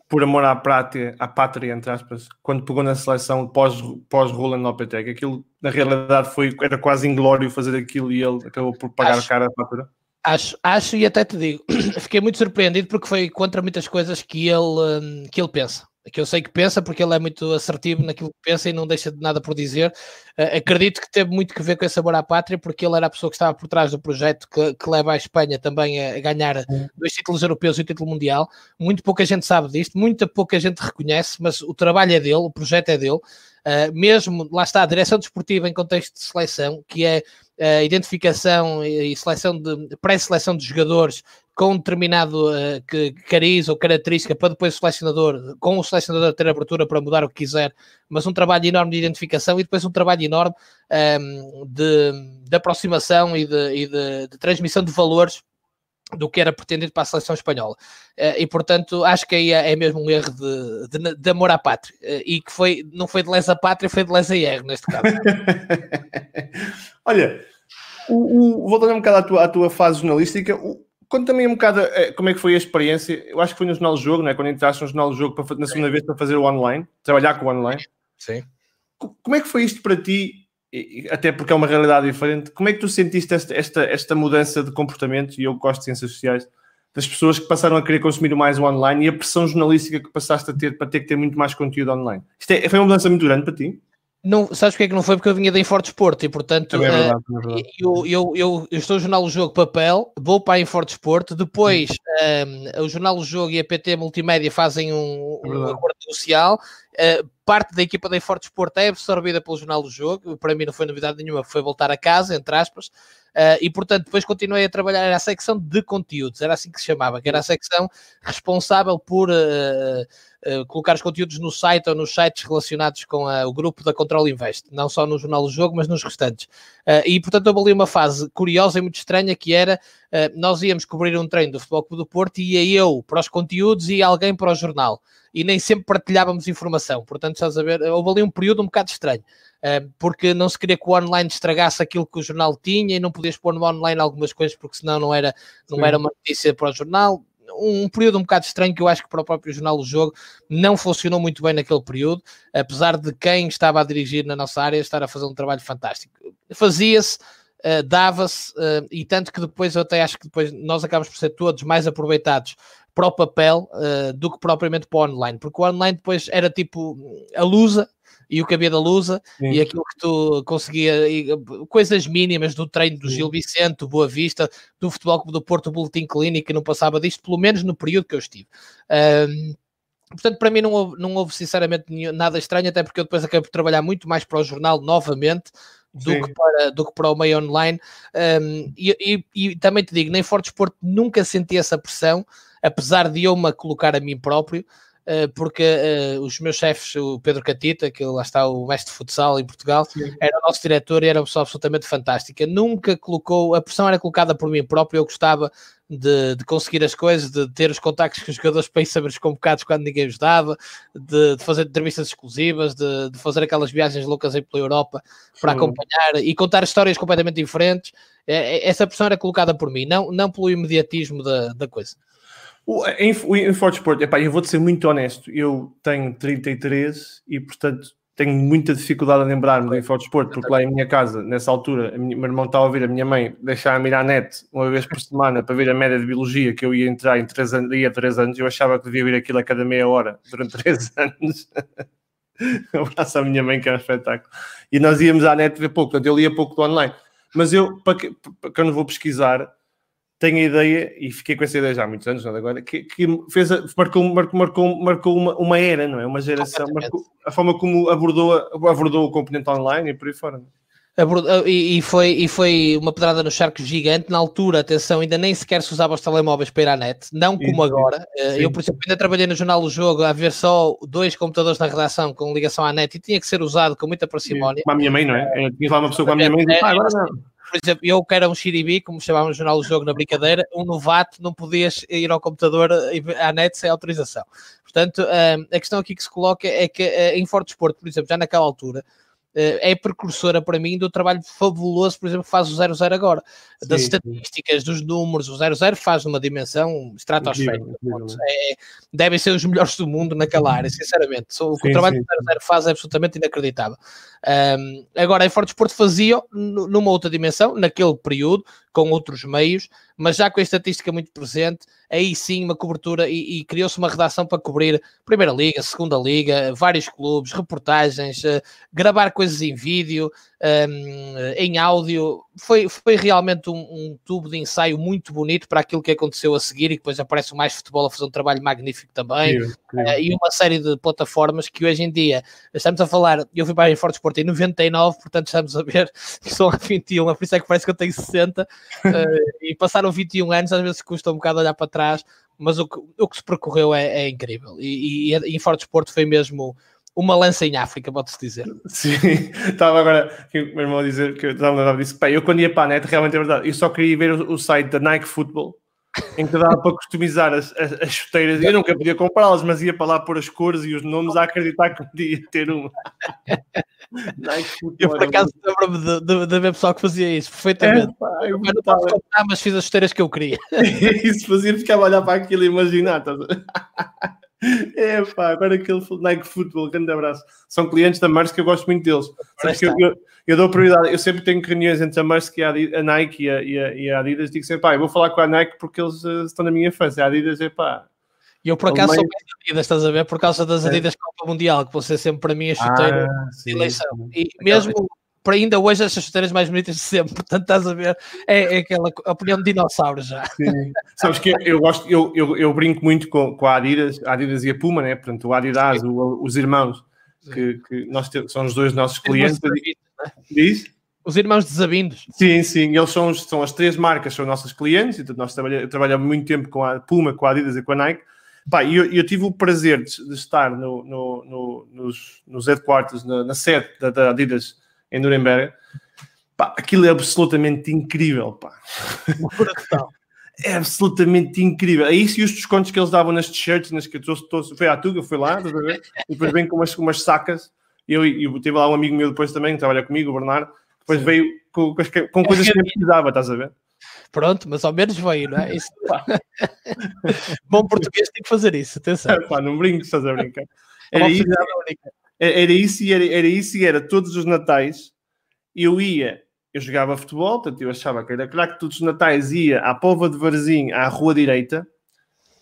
por amor à pátria, à pátria, entre aspas, quando pegou na seleção pós, pós Roland Lopetegui. Aquilo, na realidade, foi, era quase inglório fazer aquilo e ele acabou por pagar acho, cara a fatura. Acho, acho e até te digo, fiquei muito surpreendido porque foi contra muitas coisas que ele, hum, que ele pensa que eu sei que pensa, porque ele é muito assertivo naquilo que pensa e não deixa de nada por dizer. Uh, acredito que teve muito que ver com esse sabor à pátria, porque ele era a pessoa que estava por trás do projeto que, que leva a Espanha também a, ganhar dois títulos europeus e o título mundial. Muito pouca gente sabe disto, muita pouca gente reconhece, mas o trabalho é dele, o projeto é dele. Uh, mesmo, lá está, a direção desportiva em contexto de seleção, que é a identificação e seleção de pré-seleção de jogadores com determinado uh, que, cariz ou característica para depois o selecionador, com o selecionador ter abertura para mudar o que quiser, mas um trabalho enorme de identificação e depois um trabalho enorme um, ehm, de, de, aproximação e, de, e de, de transmissão de valores do que era pretendido para a seleção espanhola. Uh, e, portanto, acho que aí é, é mesmo um erro de, de, de amor à pátria. Uh, e que foi, não foi de lesa pátria, foi de lesa erro, neste caso. Olha, o, o, voltando um bocado à tua, à tua fase jornalística, o, conta também um bocado uh, como é que foi a experiência. Eu acho que foi no Jornal do Jogo, né? quando entraste no Jornal do Jogo para, na segunda Sim. vez para fazer o online, trabalhar com o online. Sim. Como é que foi isto para ti até porque é uma realidade diferente. Como é que tu sentiste esta, esta, esta mudança de comportamento? E eu gosto de ciências sociais, das pessoas que passaram a querer consumir mais o online e a pressão jornalística que passaste a ter para ter que ter muito mais conteúdo online. Isto é, foi uma mudança muito grande para ti? Não, sabes porque é que não foi? Porque eu vinha da Inforte Sport e, portanto, é verdade, uh, é verdade. Eu, eu, eu, eu, estou no Jornal do Jogo Papel, vou para a Inforte Sport, depois um, o Jornal do Jogo e a PT Multimédia fazem um, é um acordo social, uh, parte da equipa da Inforte Sport é absorvida pelo Jornal do Jogo, para mim não foi novidade nenhuma, foi voltar a casa, entre aspas, uh, e portanto depois continuei a trabalhar, era a secção de conteúdos, era assim que se chamava, que era a secção responsável por uh, colocar os conteúdos no site ou nos sites relacionados com uh, o grupo da Control Invest, não só no Jornal do Jogo, mas nos restantes. Uh, e portanto houve ali uma fase curiosa e muito estranha que era nós íamos cobrir um treino do Futebol Clube do Porto e ia eu para os conteúdos e alguém para o jornal. E nem sempre partilhávamos informação. Portanto, estás a ver, houve ali um período um bocado estranho. Porque não se queria que o online estragasse aquilo que o jornal tinha e não podias pôr no online algumas coisas porque senão não era, não era uma notícia para o jornal um período um bocado estranho que eu acho que para o próprio Jornal do Jogo não funcionou muito bem naquele período, apesar de quem estava a dirigir na nossa área estar a fazer um trabalho fantástico. Fazia-se, uh, dava-se, uh, e tanto que depois eu até acho que depois nós acabamos por ser todos mais aproveitados para o papel uh, do que propriamente para o online, porque o online depois era tipo a lusa e o havia da Lusa Sim. e aquilo que tu conseguia, e, coisas mínimas do treino do Sim. Gil Vicente, do Boa Vista, do Futebol Clube do Porto, do Boletim Clínico, que não passava disto, pelo menos no período que eu estive. Um, Portanto, para mim não houve, não houve sinceramente nada estranho, até porque eu depois acabei por trabalhar muito mais para o jornal novamente do, que para, do que para o meio online. Um, e, e, e, também te digo, nem Forte Esporte nunca senti essa pressão, apesar de eu me colocar a mim próprio. Eh, porque uh, os meus chefes, o Pedro Catita, que lá está o mestre de futsal em Portugal, Sim. era o nosso diretor e era uma pessoa absolutamente fantástica. Nunca colocou, a pressão era colocada por mim próprio, eu gostava de, de conseguir as coisas, de ter os contactos com os jogadores para ir saber os convocados quando ninguém os dava, de, de fazer entrevistas exclusivas, de, de, fazer aquelas viagens loucas aí pela Europa para Sim. acompanhar e contar histórias completamente diferentes. É, é, essa pressão era colocada por mim, não, não pelo imediatismo da, da coisa. O, em, o Infort Sport, epá, eu vou-te ser muito honesto, eu tenho 33 e, portanto, tenho muita dificuldade a lembrar-me do Infort Sport, porque lá em minha casa, nessa altura, minha, meu irmão estava a ouvir a minha mãe deixar-me ir à net uma vez por semana para ver a média de biologia que eu ia entrar em 3 anos, ia 3 anos, eu achava que devia vir aquilo a cada meia hora durante 3 anos. um abraço à minha mãe, que é um espetáculo. E nós íamos à net ver pouco, portanto, eu lia pouco do online. Mas eu, para que, para que eu não vou pesquisar, tenho a ideia, e fiquei com essa ideia já há muitos anos, é agora, que, que fez a, marcou, marcou, marcou, marcou uma, uma era, não é? Uma geração, marcou, a forma como abordou, abordou o componente online e por aí fora. Abordou, e, e, foi, e foi uma pedrada no charco gigante. Na altura, atenção, ainda nem sequer se usava os telemóveis para ir à net, não como agora. Eh, sim. Eu, por exemplo, ainda trabalhei no Jornal do Jogo a ver só dois computadores na redação com ligação à net e tinha que ser usado com muita parcimónia. Com a minha mãe, não é? Eu tinha lá uma pessoa com a minha mãe e disse, ah, agora não por exemplo, eu que era um xiribi, como chamávamos no jornal do jogo na brincadeira, um novato não podias ir ao computador à net sem autorização. Portanto, hum, a questão aqui que se coloca é que eh, em Forte Esporte, por exemplo, já naquela altura, é precursora para mim do trabalho fabuloso, por exemplo, que faz o 00 agora. Sim, das estatísticas, dos números, o 00 faz uma dimensão estratosférica. É, devem ser os melhores do mundo naquela área, sinceramente. O que sim, o trabalho sim. que o 00 faz é absolutamente inacreditável. Um, agora, em Forte Esporte fazia numa outra dimensão, naquele período, com outros meios, mas já com a estatística muito presente, aí sim uma cobertura e, e criou-se uma redação para cobrir Primeira Liga, Segunda Liga, vários clubes, reportagens, uh, gravar coisas em vídeo, um, em áudio. Foi, foi realmente um, um, tubo de ensaio muito bonito para aquilo que aconteceu a seguir e depois aparece o Mais Futebol a fazer um trabalho magnífico também. Uh, e uma série de plataformas que hoje em dia estamos a falar. Eu fui para a Forte Sport em 99, portanto estamos a ver que são a 21, por isso é que parece que eu tenho 60 uh, e passaram 21 anos, às vezes custa um bocado olhar para trás. Mas o que, o que se percorreu é, é incrível e, e, e em Forte Sport foi mesmo uma lança em África, pode-se dizer. Sim, estava agora aqui o meu a dizer que eu estava a dizer que eu quando ia para a net, realmente é verdade, eu só queria ver o, o site da Nike Football em que dava para customizar as, as, as chuteiras. Eu nunca podia comprá-las, mas ia para lá pôr as cores e os nomes a acreditar que podia ter uma. eu por acaso lembro-me de, de, ver pessoal que fazia isso perfeitamente. É, pá, eu não posso comprar, mas fiz as chuteiras que eu queria. isso fazia, ficava a olhar para aquilo e imaginar. Tá? É pá, agora aquele Nike Football, grande abraço. São clientes da Maersk que eu gosto muito deles. Eu, eu, eu, dou prioridade, eu sempre tenho reuniões entre a Maersk e a, a Nike e a, e, a, e Adidas. Digo sempre, pá, eu vou falar com a Nike porque eles uh, estão na minha fase. A Adidas é pá. E eu por acaso sou mais Adidas, estás a ver? Por causa das é. Adidas é. Copa Mundial, que ser sempre para mim a chuteira ah, de eleição. E mesmo para ainda hoje as chuteiras mais bonitas de sempre, portanto estás a ver, é, é aquela opinião de dinossauro já. Sim. Sabes que eu gosto, eu, eu, eu brinco muito com, com a Adidas, a Adidas e a Puma, né? Portanto, o Adidas, o, os irmãos, que, que nós temos, são os dois nossos clientes. Né? Diz? Os irmãos desavindos. Sim, sim, eles são, são as três marcas, são nossos clientes, então nós trabalhamos, trabalhamos muito tempo com a Puma, com a Adidas e com a Nike. Pá, eu, eu tive o prazer de, de estar no, no, no, nos, nos headquarters, na, na sede da, da Adidas em Nuremberg. Pá, aquilo é absolutamente incrível, pá. é absolutamente incrível. É isso e os descontos que eles davam nas t-shirts, nas que eu trouxe, foi à Tuga, foi lá, e depois vem com umas, umas sacas. Eu, eu tive lá um amigo meu depois também, que trabalha comigo, o Bernardo, depois Sim. veio com, com, coisas que eu precisava, estás a ver? Pronto, mas ao menos veio, não é? Isso, Bom português tem que fazer isso, atenção. pá, não brinques, estás a brincar. Era isso, era isso e era, era isso e era todos os natais eu ia, eu jogava futebol, portanto eu achava que era claro que todos os natais ia à Pova de Varzim, à Rua Direita,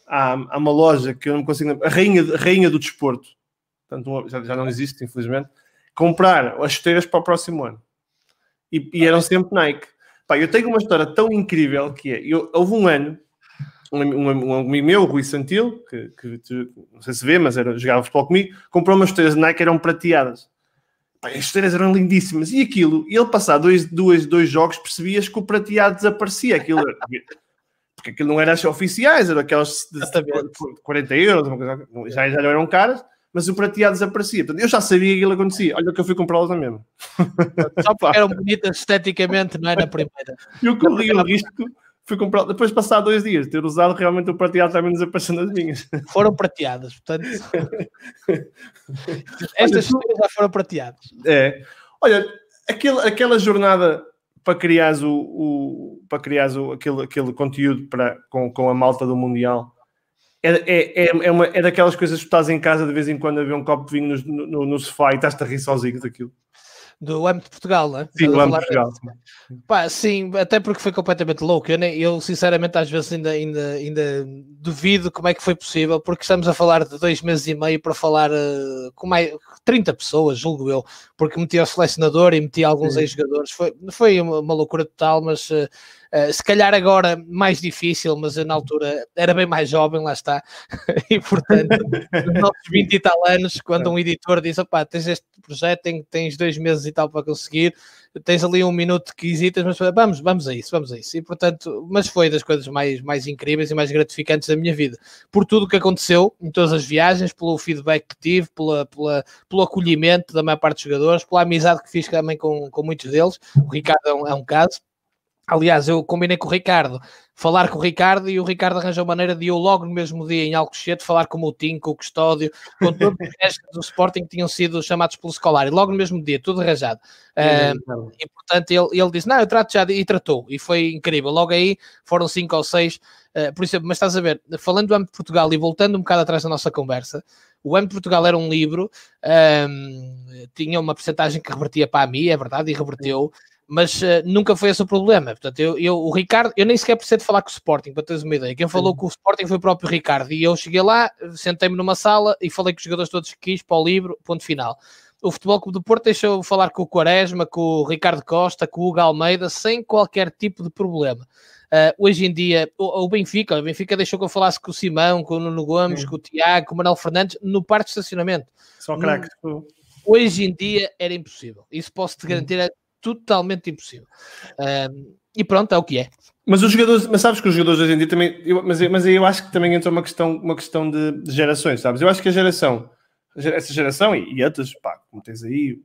há, há uma loja que eu não consigo a Rainha, a Rainha do Desporto, portanto já, já não existe infelizmente, comprar as chuteiras para o próximo ano. E, e eram sempre Nike. Pá, eu tenho uma história tão incrível que é, eu, houve um ano um, um, um amigo meu, o Rui Santil, que, que, não sei se vê, mas era, jogava futebol comigo, comprou umas chuteiras Nike que eram prateadas. Pai, as chuteiras eram lindíssimas. E aquilo, ele passar dois, dois, dois jogos, percebias que o prateado desaparecia. Aquilo, porque aquilo não era as oficiais, eram aquelas de 40 euros, já, já não eram caras, mas o prateado desaparecia. Portanto, eu já sabia que aquilo acontecia. Olha que eu fui comprá-las na mesma. Só porque eram bonitas esteticamente, não é na primeira. Eu corri o risco fui comprar, depois de passar dois dias, ter usado realmente o prateado também desapareceu nas minhas. Foram prateadas, portanto. Estas histórias já foram prateadas. É. Olha, aquele, aquela jornada para criar o, o, para criar o, aquele, aquele conteúdo para, com, com a malta do Mundial. É, é, é, é, uma, é daquelas coisas que estás em casa de vez em quando a ver um copo de vinho no, no, no sofá e estás a rir sozinho daquilo do âmbito de Portugal, né? Sim, do âmbito de Portugal. Pá, sim, até porque foi completamente louco. Eu, nem, eu sinceramente às vezes ainda, ainda, ainda duvido como é que foi possível, porque estamos a falar de dois meses e meio para falar uh, com mais 30 pessoas, julgo eu, porque meti o selecionador e meti alguns ex-jogadores. Foi, foi uma, uma loucura total, mas uh, Uh, se calhar agora mais difícil, mas eu na altura era bem mais jovem, lá está. e portanto, nos 20 e tal anos, quando um editor diz: opá, tens este projeto, tens dois meses e tal para conseguir, tens ali um minuto que hesitas, mas vamos, vamos a isso, vamos a isso. E portanto, mas foi das coisas mais, mais incríveis e mais gratificantes da minha vida. Por tudo o que aconteceu em todas as viagens, pelo feedback que tive, pela, pela, pelo acolhimento da maior parte dos jogadores, pela amizade que fiz também com, com muitos deles. O Ricardo é um, é um caso. Aliás, eu combinei com o Ricardo falar com o Ricardo e o Ricardo arranjou maneira de eu logo no mesmo dia em Alcochete falar com o Moutinho, com o Custódio, com todos os restos do Sporting que tinham sido chamados pelo escolar e logo no mesmo dia, tudo arranjado. Uh, e portanto ele, ele disse, não, eu trato já, e tratou, e foi incrível. Logo aí foram cinco ou seis, uh, por isso, mas estás a ver, falando do âmbito de Portugal e voltando um bocado atrás da nossa conversa, o âmbito de Portugal era um livro, um, tinha uma porcentagem que revertia para a mim, é verdade, e reverteu, mas uh, nunca foi esse o problema. Portanto, eu, eu, o Ricardo, eu nem sequer preciso de falar com o Sporting, para teres uma ideia. Quem falou com o Sporting foi o próprio Ricardo, e eu cheguei lá, sentei-me numa sala e falei com os jogadores todos que quis para o livro, ponto final. O Futebol Clube do Porto deixou falar com o Quaresma, com o Ricardo Costa, com o Hugo Almeida, sem qualquer tipo de problema. Uh, hoje em dia, o, o, Benfica, o Benfica deixou que eu falasse com o Simão, com o Nuno Gomes, Sim. com o Tiago, com o Manuel Fernandes, no parque de estacionamento. Só craque. Hoje em dia era impossível. Isso posso te garantir, totalmente impossível. Um, e pronto, é o que é. Mas os jogadores, mas sabes que os jogadores hoje em dia também, eu, mas, mas eu acho que também entra uma questão, uma questão de, de gerações, sabes? Eu acho que a geração, essa geração e, e outras, pá, como tens aí,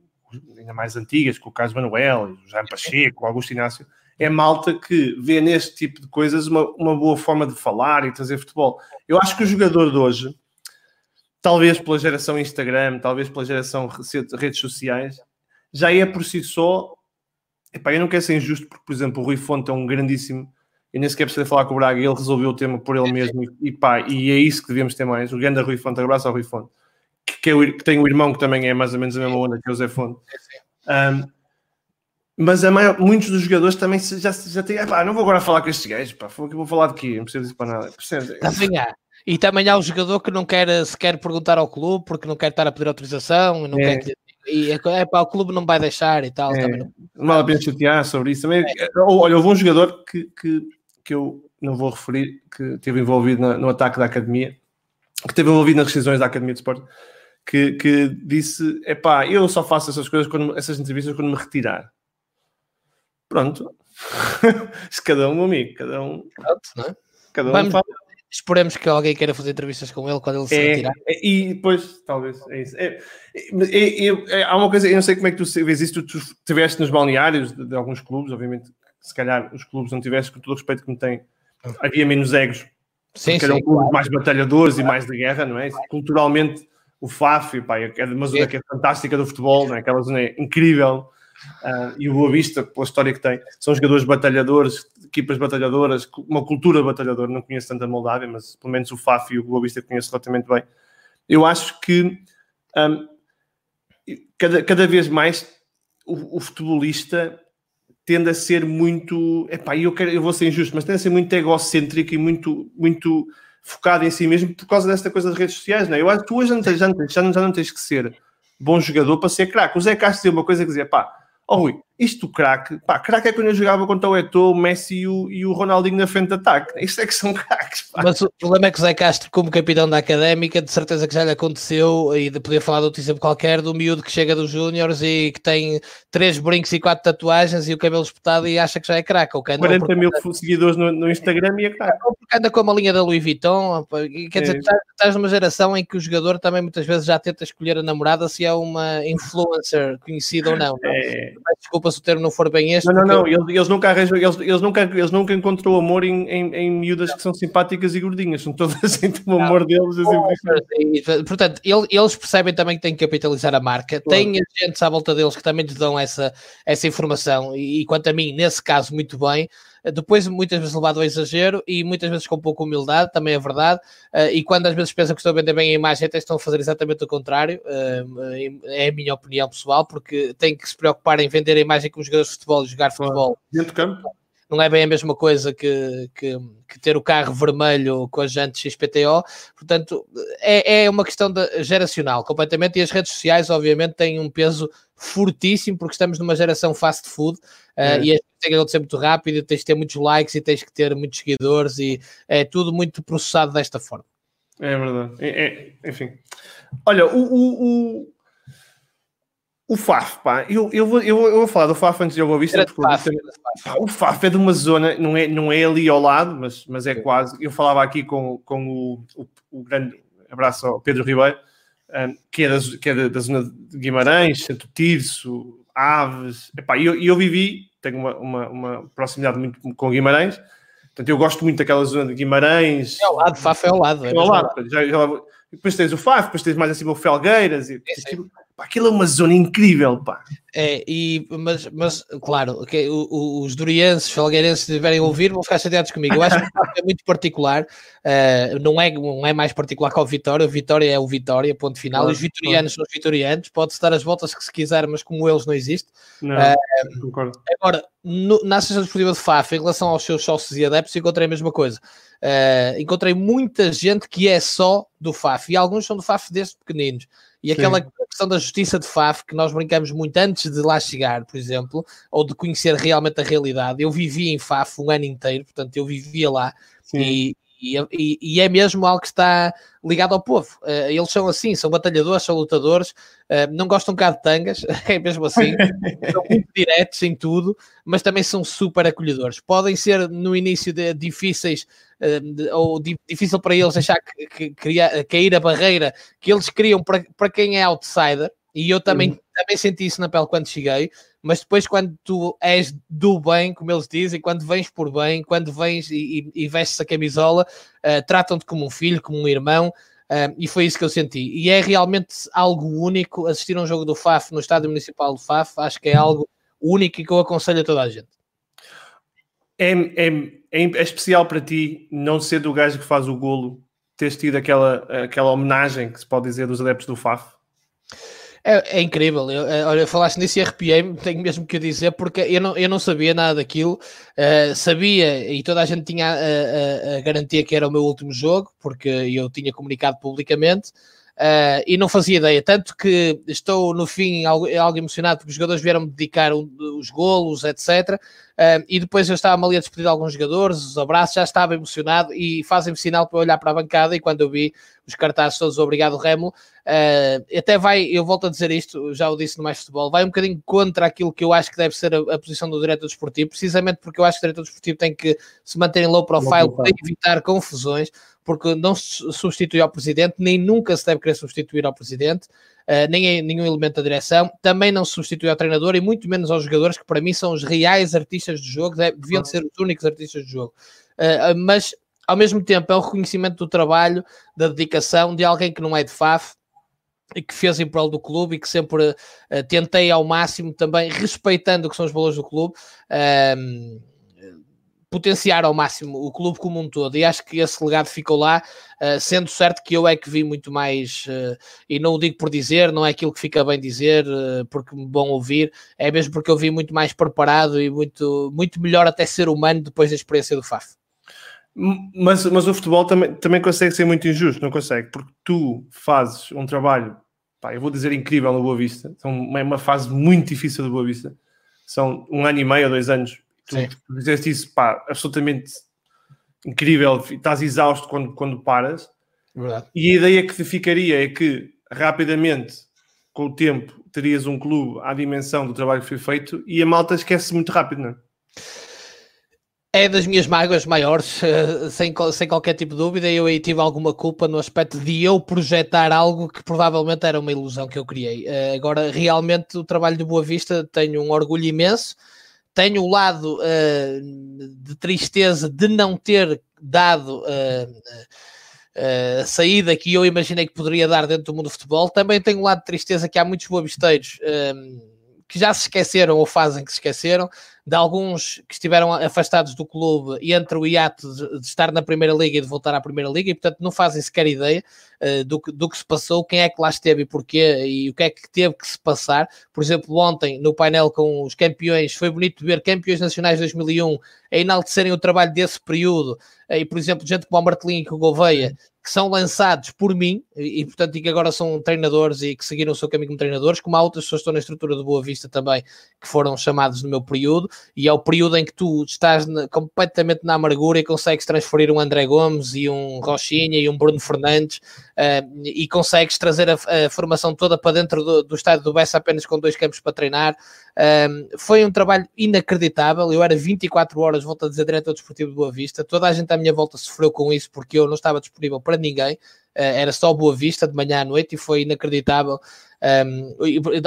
ainda mais antigas, com o Carlos Manuel, o Jaime Pacheco, o Augusto Inácio, é malta que vê neste tipo de coisas uma, uma boa forma de falar e trazer futebol. Eu acho que o jogador de hoje, talvez pela geração Instagram, talvez pela geração redes sociais, já é por si só. Epá, eu não quero ser injusto, porque, por exemplo, o Rui Fonte é um grandíssimo. Eu nem sequer preciso falar com o Braga, ele resolveu o tema por ele mesmo e, pá, e é isso que devemos ter mais. O grande Rui Fonte, abraço ao Rui Fonte, que, que, é o, que tem um irmão que também é mais ou menos a mesma onda que é o Zé Fonte. Um, mas maior, muitos dos jogadores também já, já têm. Pá, não vou agora falar com estes gajos, pá, vou falar de quê? Não preciso disso para nada. Há. E também há o jogador que não quer sequer perguntar ao clube porque não quer estar a pedir autorização, não é. quer que, e é, é pá, o clube não vai deixar e tal. É, não... não vale a pena chatear sobre isso. Também, é. Olha, houve um jogador que, que, que eu não vou referir, que esteve envolvido na, no ataque da academia, que esteve envolvido nas decisões da academia de esporte, que, que disse: é pá, eu só faço essas coisas, quando, essas entrevistas quando me retirar. Pronto. cada um, amigo, cada um. Pronto, não é? Cada um Vamos, fala. Esperemos que alguém queira fazer entrevistas com ele quando ele se é, retirar. É, e depois, talvez, é isso. É, é, é, há uma coisa, eu não sei como é que tu vês isso, tu, tu estiveste nos balneários de, de, alguns clubes, obviamente, se calhar os clubes não tivessem, com todo o respeito que me têm, havia menos egos. Sim, eram clubes claro. mais batalhadores e mais de guerra, não é? Culturalmente, o FAF, pá, é uma zona que é fantástica do futebol, não é? aquela zona é incrível Uh, e o Boa Vista, pela história que tem, são jogadores batalhadores, equipas batalhadoras, uma cultura batalhadora. Não conheço tanto a Moldávia, mas pelo menos o FAF e o Boa Vista conheço relativamente bem. Eu acho que um, cada, cada vez mais o, o, futebolista tende a ser muito. Epá, eu, quero, eu vou ser injusto, mas tende a ser muito egocêntrico e muito, muito focado em si mesmo por causa desta coisa das redes sociais. Não é? Eu acho que tu hoje não tens, já não, já não, já não tens que ser bom jogador para ser craque. O Zé Castro dizia uma coisa que dizia, pá Oh, Rui, isto craque, pá, craque é quando eu jogava contra o Eto'o, o Messi e o, e o Ronaldinho na frente de ataque. Isto é que são craques, pá. Mas o problema é que o Zé Castro, como capitão da académica, de certeza que já lhe aconteceu, e de poder falar de outro exemplo qualquer, do miúdo que chega dos Júniores e que tem três brincos e quatro tatuagens e o cabelo espetado e acha que já é craque. 40 mil anda... seguidores no, no, Instagram e é craque. Ou porque anda com uma linha da Louis Vuitton, quer dizer, é. estás, estás numa geração em que o jogador também muitas vezes já tenta escolher a namorada se é uma influencer conhecida ou não. não? É. Desculpa se o termo não for bem este. Não, não, não, eles, eles, nunca arranjam, eles, eles, nunca, eles nunca encontrou amor em, em, em miúdas que são simpáticas e gordinhas, são todas assim, o amor deles. Assim, portanto, ele, eles percebem também que têm que capitalizar a marca, claro. têm agentes à volta deles que também lhes dão essa, essa informação, e, e quanto a mim, nesse caso, muito bem depois muitas vezes levado ao exagero e muitas vezes com pouca humildade, também é verdade, uh, e quando às vezes pensam que estão a vender bem a imagem, até estão a fazer exatamente o contrário, uh, é a minha opinião pessoal, porque têm que se preocupar em vender a imagem como jogadores de futebol e jogar futebol. Dentro do campo? Não é bem a mesma coisa que, que, que, ter o carro vermelho com as jantes XPTO, portanto, é, é uma questão de, geracional completamente, e as redes sociais, obviamente, têm um peso fortíssimo, porque estamos numa geração fast food, é. uh, e tem que acontecer muito rápido, tens que ter muitos likes e tens que ter muitos seguidores, e é tudo muito processado desta forma. É verdade, é, é, enfim. Olha, o, o, o o FAF, pá, eu, eu, vou, eu, vou falar do FAF antes de eu. Porque FAF, pá, o FAF é de uma zona, não é, não é ali ao lado, mas, mas é quase. Eu falava aqui com, com o, o, o grande abraço ao Pedro Ribeiro, um, que é, da, que é da, da, zona de Guimarães, Santo Tirso, Aves. E eu, eu vivi, tenho uma, uma, uma, proximidade muito com Guimarães, portanto eu gosto muito daquela zona de Guimarães. É ao lado, FAF é ao lado. É, é ao lado. Já, já, depois tens o FAF, depois tens mais acima o Felgueiras. E, aquilo, Pá, aquilo é uma zona incrível, pá. É, e, mas, mas claro, okay, os durienses, falgueirenses, se tiverem a ouvir, vão ficar chateados comigo. Eu acho que é muito particular, uh, não, é, não é mais particular que o Vitória, o Vitória é o Vitória, ponto final, claro, e os vitorianos claro. são os vitorianos, pode-se dar as voltas que se quiser, mas como eles não existe. Não, uh, concordo. Agora, no, na Associação Desportiva de FAF, em relação aos seus sócios e adeptos, encontrei a mesma coisa. Uh, encontrei muita gente que é só do FAF, e alguns são do FAF desde pequeninos. E aquela Sim. questão da justiça de Faf, que nós brincamos muito antes de lá chegar, por exemplo, ou de conhecer realmente a realidade. Eu vivi em Faf um ano inteiro, portanto, eu vivia lá e, e, e, é mesmo algo que está ligado ao povo. Uh, eles são assim, são batalhadores, são lutadores, uh, não gostam cá de tangas, é mesmo assim, são muito diretos em tudo, mas também são super acolhedores. Podem ser no início de, difíceis, uh, de, ou di, difícil para eles achar que, que, que cair a barreira que eles criam para, para quem é outsider, e eu também, uhum. também senti isso na pele quando cheguei, mas depois quando tu és do bem, como eles dizem, quando vens por bem, quando vens e, e, e vestes a camisola, uh, tratam-te como um filho, como um irmão, uh, e foi isso que eu senti. E é realmente algo único assistir a um jogo do FAF no Estádio Municipal do FAF, acho que é algo único e que eu aconselho a toda a gente. É, é, é, é especial para ti não ser do gajo que faz o golo, teres tido aquela, aquela homenagem que se pode dizer dos adeptos do FAF? É, é, incrível. Eu, é, olha, falaste nisso e arrepiei-me, tenho mesmo que dizer, porque eu não, eu não sabia nada daquilo. Uh, sabia, e toda a gente tinha a, a, a, garantia que era o meu último jogo, porque eu tinha comunicado publicamente. Uh, e não fazia ideia, tanto que estou no fim algo, algo emocionado porque os jogadores vieram-me dedicar um, os golos, etc. Uh, e depois eu estava ali a despedir de alguns jogadores, os abraços, já estava emocionado e fazem-me sinal para olhar para a bancada. E quando eu vi os cartazes todos, obrigado Remo, uh, até vai, eu volto a dizer isto, já o disse no Mais Futebol, vai um bocadinho contra aquilo que eu acho que deve ser a, a posição do diretor desportivo, precisamente porque eu acho que o diretor desportivo tem que se manter em low profile para evitar confusões porque não se substitui ao presidente, nem nunca se deve querer substituir ao presidente, uh, nem nenhum elemento da direção, também não substitui ao treinador e muito menos aos jogadores, que para mim são os reais artistas do jogo, deviam ser os únicos artistas do jogo. Uh, mas ao mesmo tempo é o reconhecimento do trabalho, da dedicação de alguém que não é de FAF, e que fez em prol do clube e que sempre uh, tentei ao máximo também, respeitando o que são os valores do clube, uh, potenciar ao máximo o clube como um todo, e acho que esse legado ficou lá, uh, sendo certo que eu é que vi muito mais, uh, e não o digo por dizer, não é aquilo que fica bem dizer, uh, porque me bom ouvir, é mesmo porque eu vi muito mais preparado e muito, muito melhor até ser humano depois da experiência do FAF. Mas, mas o futebol também, também consegue ser muito injusto, não consegue? Porque tu fazes um trabalho, pá, eu vou dizer incrível no Boa Vista, é uma fase muito difícil do Boa Vista, são um ano e meio ou dois anos Tu fizeste isso, pá, absolutamente incrível. Estás exausto quando, quando paras. Verdade. E a ideia que te ficaria é que rapidamente, com o tempo, terias um clube à dimensão do trabalho que foi feito e a malta esquece muito rápido, não é? É das minhas mágoas maiores, eh, sem, sem qualquer tipo de dúvida. Eu aí tive alguma culpa no aspecto de eu projetar algo que provavelmente era uma ilusão que eu criei. Eh, agora, realmente, o trabalho de Boa Vista tenho um orgulho imenso tenho o lado uh, de tristeza de não ter dado uh, a saída que eu imaginei que poderia dar dentro do mundo do futebol. Também tenho o lado de tristeza que há muitos boabisteiros que já se esqueceram ou fazem que se esqueceram, de alguns que estiveram afastados do clube e entre o hiato de, de, estar na Primeira Liga e de voltar à Primeira Liga, e portanto não fazem sequer ideia uh, do, que, do que se passou, quem é que lá esteve e porquê, e o que é que teve que se passar. Por exemplo, ontem no painel com os campeões, foi bonito ver campeões nacionais de 2001 a enaltecerem o trabalho desse período, uh, e por exemplo, gente como o Martelinho e o Gouveia, que são lançados por mim e, portanto, e que agora são treinadores e que seguiram o seu caminho como treinadores, como há outras pessoas que estão na estrutura do Boa Vista também, que foram chamados no meu período, e é o período em que tu estás na, completamente na amargura e consegues transferir um André Gomes e um Rochinha e um Bruno Fernandes uh, e consegues trazer a, a, formação toda para dentro do, do estádio do Bessa apenas com dois campos para treinar. Uh, foi um trabalho inacreditável. Eu era 24 horas, volto a dizer, diretor desportivo de Boa Vista. Toda a gente à minha volta sofreu com isso porque eu não estava disponível para ninguém. Uh, era só Boa Vista de manhã à noite e foi inacreditável. Um,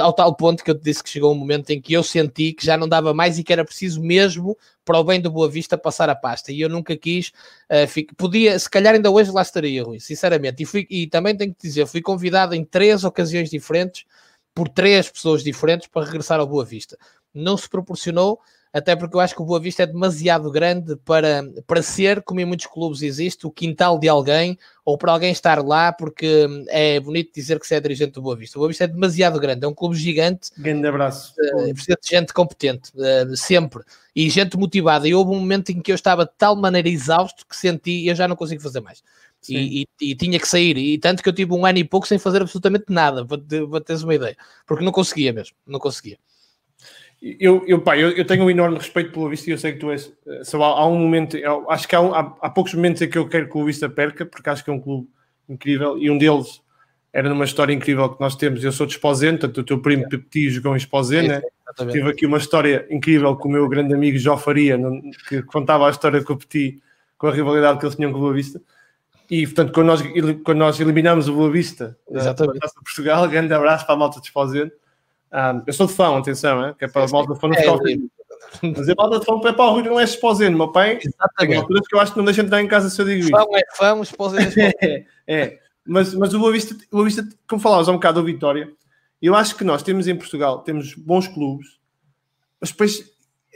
ao tal ponto que eu te disse que chegou um momento em que eu senti que já não dava mais e que era preciso mesmo para o bem do Boa Vista passar a pasta. E eu nunca quis, uh, fico, podia, se calhar ainda hoje lá estaria, Rui, sinceramente. E, fui, e também tenho que dizer, fui convidado em três ocasiões diferentes por três pessoas diferentes para regressar ao Boa Vista. Não se proporcionou até porque eu acho que o Boa Vista é demasiado grande para, para ser, como em muitos clubes existe, o quintal de alguém ou para alguém estar lá, porque é bonito dizer que se é dirigente do Boa Vista. O Boa Vista é demasiado grande, é um clube gigante. Grande abraço. Uh, precisa de gente competente, uh, sempre. E gente motivada. E houve um momento em que eu estava de tal maneira exausto que senti eu já não consigo fazer mais. E, e, e, tinha que sair, e tanto que eu tive um ano e pouco sem fazer absolutamente nada, para, para teres uma ideia, porque não conseguia mesmo, não conseguia. Eu, eu, pá, eu, eu, tenho um enorme respeito pelo Vista e eu sei que tu és. Eh, só há, há um momento, eu, acho que há, um, há, há, poucos momentos em que eu quero que o Vista perca, porque acho que é um clube incrível e um deles era numa história incrível que nós temos. Eu sou de Esposeno, portanto, o teu primo Pepti jogou em Esposeno, né? Tive aqui uma história incrível com o meu grande amigo Jó Faria, que contava a história com o Petit, com a rivalidade que eles tinham com o Boa Vista. E, portanto, quando nós, quando nós eliminamos o Boa Vista da, da Portugal, grande abraço para a malta de Esposeno Um, eu sou de fã, atenção, é? que é para a malta de fã não ficar Mas a malta de fã é para o Rui, não é esposeno, meu pai. Exatamente. Alturas que eu acho que não deixa entrar em casa se eu digo isso. Fã é fã, esposeno é É, mas, mas o Boa Vista, o Boa Vista, como falávamos há um bocado do Vitória, eu acho que nós temos em Portugal, temos bons clubes, mas depois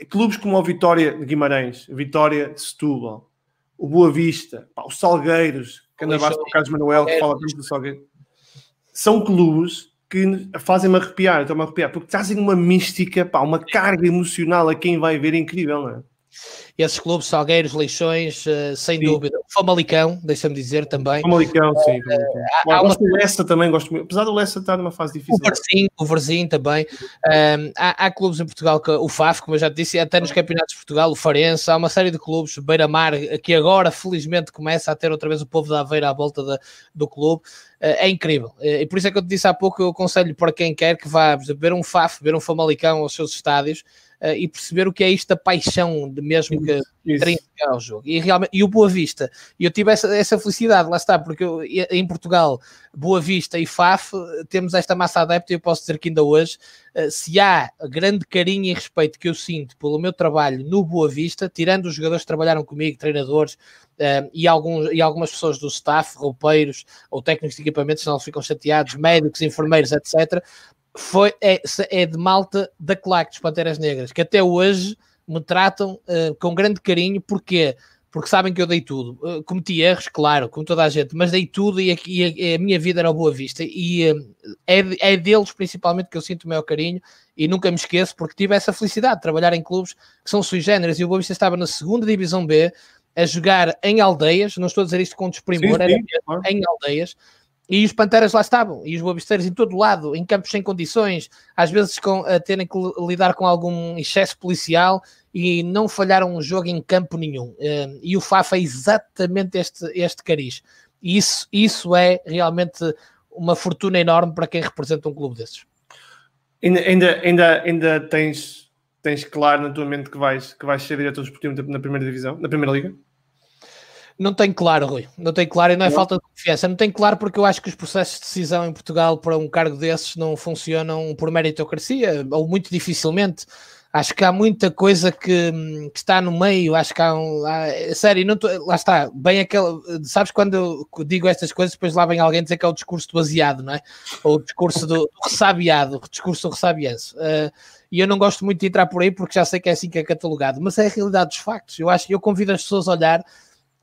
clubes como o Vitória de Guimarães, Vitória de Setúbal, o Boa Vista, pá, os Salgueiros, que anda abaixo do Carlos Manuel, que fala tanto do Salgueiro, são clubes que fazem-me arrepiar, estão-me a arrepiar, porque trazem uma mística, pá, uma carga emocional a quem vai ver incrível, não é? Esses clubes, Salgueiros, Leixões, uh, sem sim. dúvida. O Famalicão, deixa-me dizer também. Famalicão, sim. Uh, há, há gosto uma... do Lessa também, gosto muito. Apesar do Lessa estar numa fase difícil. O Varzim, o Varzim também. Um, há, há, clubes em Portugal, que, o FAF, como eu já te disse, até nos campeonatos de Portugal, o Farense, há uma série de clubes, Beira-Mar, que agora felizmente começa a ter outra vez o povo da Aveira à volta da, do clube. Uh, é incrível. e por isso é que eu te disse há pouco, eu aconselho para quem quer que vá ver um FAF, ver um Famalicão aos seus estádios, uh, e perceber o que é isto da paixão de mesmo que intrínseca ao jogo. E, realmente, e o Boa Vista, eu tive essa, essa felicidade, lá está, porque eu, em Portugal, Boa Vista e FAF, temos esta massa adepta e eu posso dizer que ainda hoje, uh, se há grande carinho e respeito que eu sinto pelo meu trabalho no Boa Vista, tirando os jogadores que trabalharam comigo, treinadores, e, alguns, e algumas pessoas do staff, roupeiros ou técnicos de equipamentos, senão ficam chateados, médicos, enfermeiros, etc foi, é, é de malta da claque dos Panteras Negras, que até hoje me tratam uh, com grande carinho, porque porque sabem que eu dei tudo. Uh, cometi erros, claro, como toda a gente, mas dei tudo e a, e a, a minha vida era Boa Vista. E uh, é, é deles principalmente que eu sinto o meu carinho e nunca me esqueço, porque tive essa felicidade de trabalhar em clubes que são sui generis. E o Boa Vista estava na segunda Divisão B a jogar em aldeias, não estou a dizer isto com desprimor, sim, sim, era claro. em aldeias e os Panteras lá estavam, e os Boabisteiros em todo lado, em campos sem condições, às vezes com, a terem que lidar com algum excesso policial e não falharam um jogo em campo nenhum. Ehm, e o FAF é exatamente este, este cariz. E isso, isso é realmente uma fortuna enorme para quem representa um clube desses. Ainda, ainda, ainda, ainda tens, tens claro na tua mente que vais, que vais ser diretor esportivo na primeira divisão, na primeira liga? Não tenho claro, Rui. Não tenho claro e não é não. falta de confiança. Não tenho claro porque eu acho que os processos de decisão em Portugal para um cargo desses não funcionam por meritocracia ou muito dificilmente. Acho que há muita coisa que, que está no meio. Acho que há um. Há, sério, não tô, lá está. Bem aquele. Sabes quando eu digo estas coisas, depois lá vem alguém dizer que é o discurso do baseado, não é? Ou o discurso do, do ressabiado, o discurso do ressabianço. Uh, e eu não gosto muito de entrar por aí porque já sei que é assim que é catalogado, mas é a realidade dos factos. Eu acho que eu convido as pessoas a olhar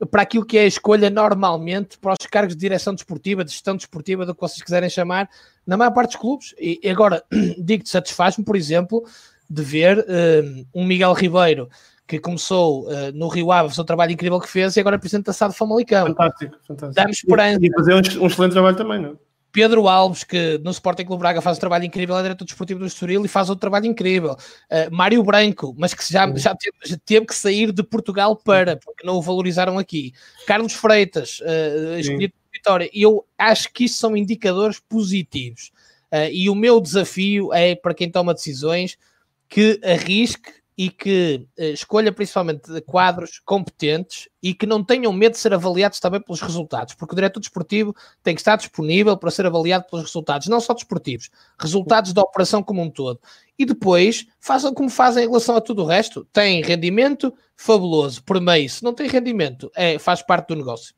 para aquilo que é a escolha normalmente para os cargos de direção desportiva, de gestão desportiva, do que vocês quiserem chamar, na maior parte dos clubes. E agora, digo-te, satisfaz-me, por exemplo, de ver uh, um Miguel Ribeiro que começou uh, no Rio Ave, o seu trabalho incrível que fez, e agora é presidente da SAD Famalicão. Fantástico, fantástico. Dá-me esperança. E, e fazer um, um excelente trabalho também, não é? Pedro Alves, que no Sporting Clube Braga faz um trabalho incrível, é diretor desportivo do Estoril e faz outro trabalho incrível. Uh, Mário Branco, mas que já, já, teve, já, teve, que sair de Portugal para, porque não o valorizaram aqui. Carlos Freitas, uh, escolhido por Vitória. Eu acho que isso são indicadores positivos. Uh, e o meu desafio é, para quem toma decisões, que arrisque e que uh, escolha principalmente quadros competentes e que não tenham medo de ser avaliados também pelos resultados, porque o diretor desportivo tem que estar disponível para ser avaliado pelos resultados, não só desportivos, resultados da operação como um todo. E depois façam como fazem em relação a tudo o resto. Tem rendimento fabuloso por meio. Se não tem rendimento, é, faz parte do negócio.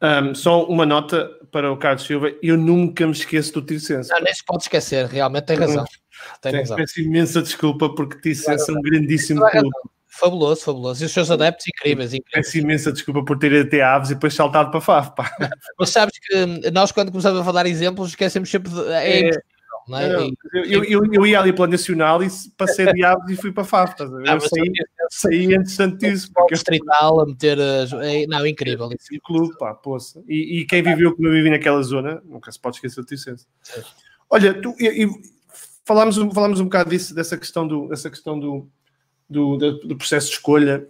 Um, só uma nota para o Carlos Silva, eu nunca me esqueço do Tircense. Não, nem se pode esquecer, realmente tem razão. Tem razão. Peço imensa desculpa porque Tircense é um grandíssimo clube. Fabuloso, fabuloso. E os seus adeptos incríveis, incríveis. Peço imensa desculpa por ter ido até Aves e depois saltado para FAF. Pá. Mas sabes que nós, quando começamos a falar exemplos, esquecemos sempre. De, é, é, não é? Não, eu, eu, eu, ia ali para o Nacional e passei de Aves e fui para FAF. Ah, eu saí, saí antes disso. Porque distrital a meter. É, não, incrível. E clube, pá, poça. E, e quem viveu como eu vivi naquela zona, nunca se pode esquecer do Ticense. Olha, tu, eu, falámos, falámos um bocado disso, dessa questão do, dessa questão do, do, do, processo de escolha.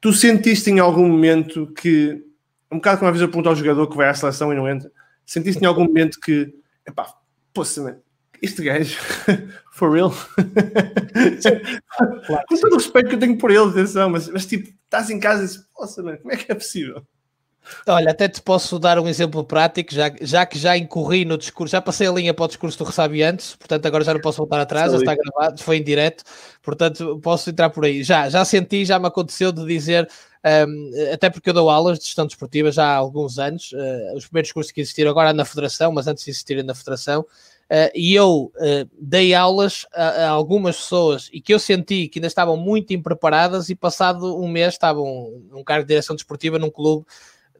Tu sentiste em algum momento que, um bocado como uma vez eu pergunto ao jogador que vai à seleção e não entra, sentiste em algum momento que, epá, poxa, man, este gajo, for real? Com todo o respeito que eu tenho por ele, atenção, mas, mas tipo, estás em casa e dizes, poxa, man, como é que é possível? Olha, até te posso dar um exemplo prático, já, já que já incorri no discurso, já passei a linha para o discurso do Ressabiantes, portanto agora já não posso voltar atrás, já está gravado, foi em direto, portanto posso entrar por aí. Já, já senti, já me aconteceu de dizer, um, até porque eu dou aulas de gestão desportiva já há alguns anos, uh, os primeiros cursos que existiram agora na Federação, mas antes de existirem na Federação, Uh, e eu uh, dei aulas a, a, algumas pessoas e que eu senti que ainda estavam muito impreparadas e passado um mês estavam num cargo de direção desportiva num clube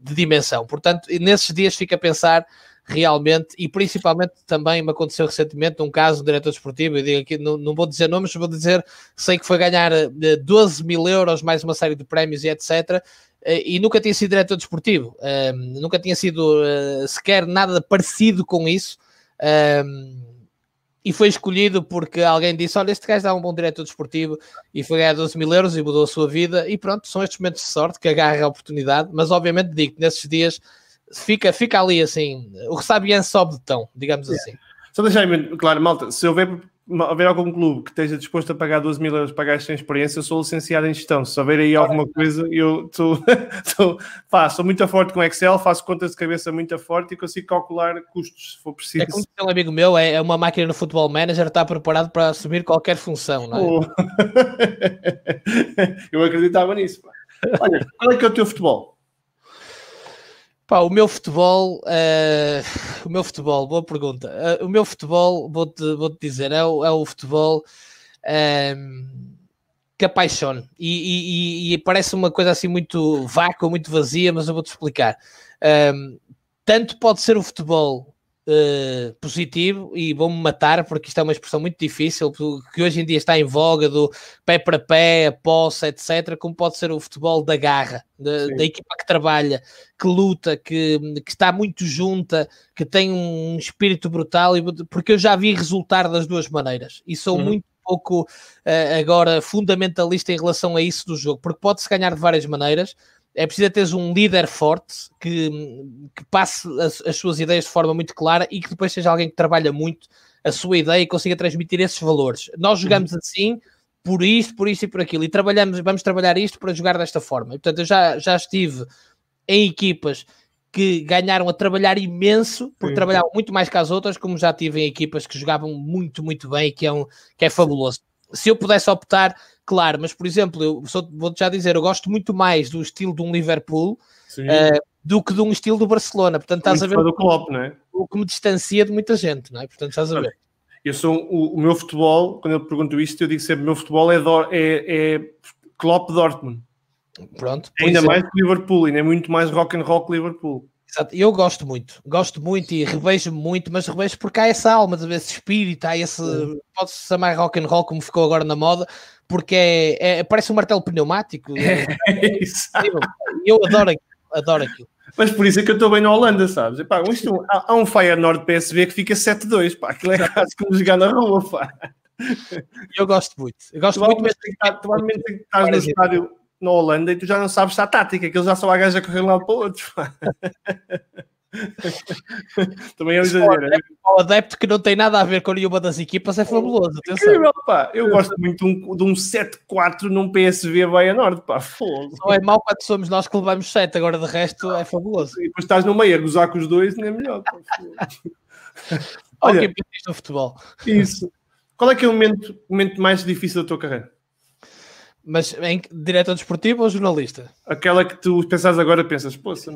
de dimensão. Portanto, nesses dias fica a pensar realmente, e principalmente também me aconteceu recentemente um caso de diretor desportivo, eu digo aqui, não, não vou dizer nomes, vou dizer, sei que foi ganhar 12 eh, mil euros, mais uma série de prémios e etc., eh, e nunca tinha sido diretor desportivo, ehm, nunca tinha sido sequer nada parecido com isso, e foi escolhido porque alguém disse: Olha, este gajo dá um bom diretor desportivo e foi ganhar 12 mil euros e mudou a sua vida. E pronto, são estes momentos de sorte que agarra a oportunidade. Mas obviamente digo que nesses dias fica, fica ali assim, o ressabian sobe de tão, digamos assim. Só deixar claro, malta, se houver haver algum clube que esteja disposto a pagar 12 mil euros para gajos sem experiência, eu sou licenciado em gestão. Se houver aí alguma coisa, eu estou, sou muito forte com Excel, faço contas de cabeça muito forte e consigo calcular custos se for preciso. É como um amigo meu, é, é uma máquina no Football Manager, está preparado para assumir qualquer função, não é? Oh. eu acreditava nisso. Pá. Olha, qual é que é o teu futebol? Pá, o meu futebol, uh, o meu futebol, boa pergunta. Uh, o meu futebol, vou-te vou -te dizer, é o, é o futebol um, que apaixona. E, e, e, parece uma coisa assim muito vácua, muito vazia, mas eu vou-te explicar. Um, tanto pode ser o futebol uh, positivo e vou-me matar porque isto é uma expressão muito difícil que hoje em dia está em voga do pé para pé, a posse, etc. Como pode ser o futebol da garra, de, da equipa que trabalha, que luta, que, que está muito junta, que tem um espírito brutal, porque eu já vi resultar das duas maneiras e sou uhum. muito pouco uh, agora fundamentalista em relação a isso do jogo, porque pode-se ganhar de várias maneiras é preciso teres um líder forte que, que passe as, as, suas ideias de forma muito clara e que depois seja alguém que trabalha muito a sua ideia e consiga transmitir esses valores. Nós jogamos uhum. assim por isto, por isto e por aquilo e trabalhamos, vamos trabalhar isto para jogar desta forma. E, portanto, eu já, já estive em equipas que ganharam a trabalhar imenso, porque Sim. trabalhavam muito mais que as outras, como já tive em equipas que jogavam muito, muito bem que é, um, que é fabuloso. Se eu pudesse optar claro, mas por exemplo, eu vou-te já dizer, eu gosto muito mais do estilo de um Liverpool uh, do que de um estilo do Barcelona. Portanto, estás muito a ver do Klopp, não é? o que me distancia de muita gente, não é? Portanto, estás a ver. Eu sou o, o meu futebol, quando eu pergunto isto, eu digo sempre: o meu futebol é, Dor, é, é Klopp Dortmund. Pronto. Ainda mais que Liverpool, ainda é muito mais rock and roll que Liverpool. Exato. Eu gosto muito, gosto muito e revejo muito, mas revejo porque há essa alma, esse espírito, há esse. Pode-se chamar rock and roll como ficou agora na moda, porque é, é parece um martelo pneumático. É, é, eu adoro aquilo, adoro aquilo. Mas por isso é que eu estou bem na Holanda, sabes? Epá, isto, há, há um Feyenoord PSV que fica 7-2, pá, aquilo é quase como jogar na rua, pá. Eu gosto muito. Eu gosto tu muito. Mas... Provavelmente estás no estádio na Holanda e tu já não sabes a tática, que eles já só há gajo a correr lá para outros. Também é um exagero. O adepto que não tem nada a ver com nenhuma das equipas é fabuloso. Incrível, pá. Eu gosto muito de um, de um 7-4 num PSV Bahia Norte, pá. Fogo. Só é mau quando somos nós que levamos 7, agora de resto é fabuloso. E depois estás no meio a gozar com os dois, nem é melhor. Pá. Olha, okay, no futebol. Isso. Qual é que é o momento, o momento mais difícil da tua carreira? Mas em diretor desportivo ou jornalista? Aquela que tu pensas agora, pensas, poça.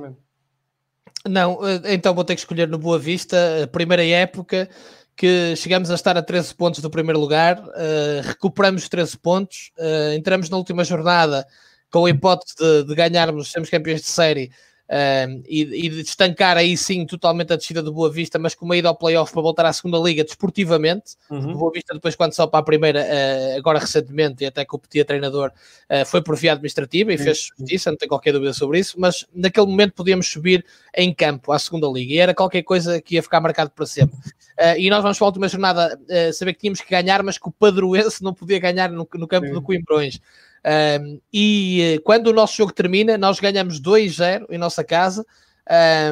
Não, eh, então vou ter que escolher no Boa Vista, a primeira época que chegamos a estar a 13 pontos do primeiro lugar, uh, recuperamos 13 pontos, uh, entramos na última jornada com a hipótese de, de ganharmos, sermos campeões de série um, e, e, de estancar aí sim totalmente a descida do Boa Vista, mas com uma ida ao playoff para voltar à segunda liga desportivamente. Uhum. O Boa Vista, depois, quando só para a primeira, uh, agora recentemente, e até que o Petit treinador, uh, foi por via administrativa e uhum. fez justiça, não tenho qualquer dúvida sobre isso. Mas naquele momento podíamos subir em campo à segunda liga e era qualquer coisa que ia ficar marcado para sempre. Uh, e nós vamos para a última jornada saber que tínhamos que ganhar, mas que o Padroense não podia ganhar no, no campo Sim. do Coimbrões. Um, e eh, quando o nosso jogo termina, nós ganhamos 2-0 em nossa casa.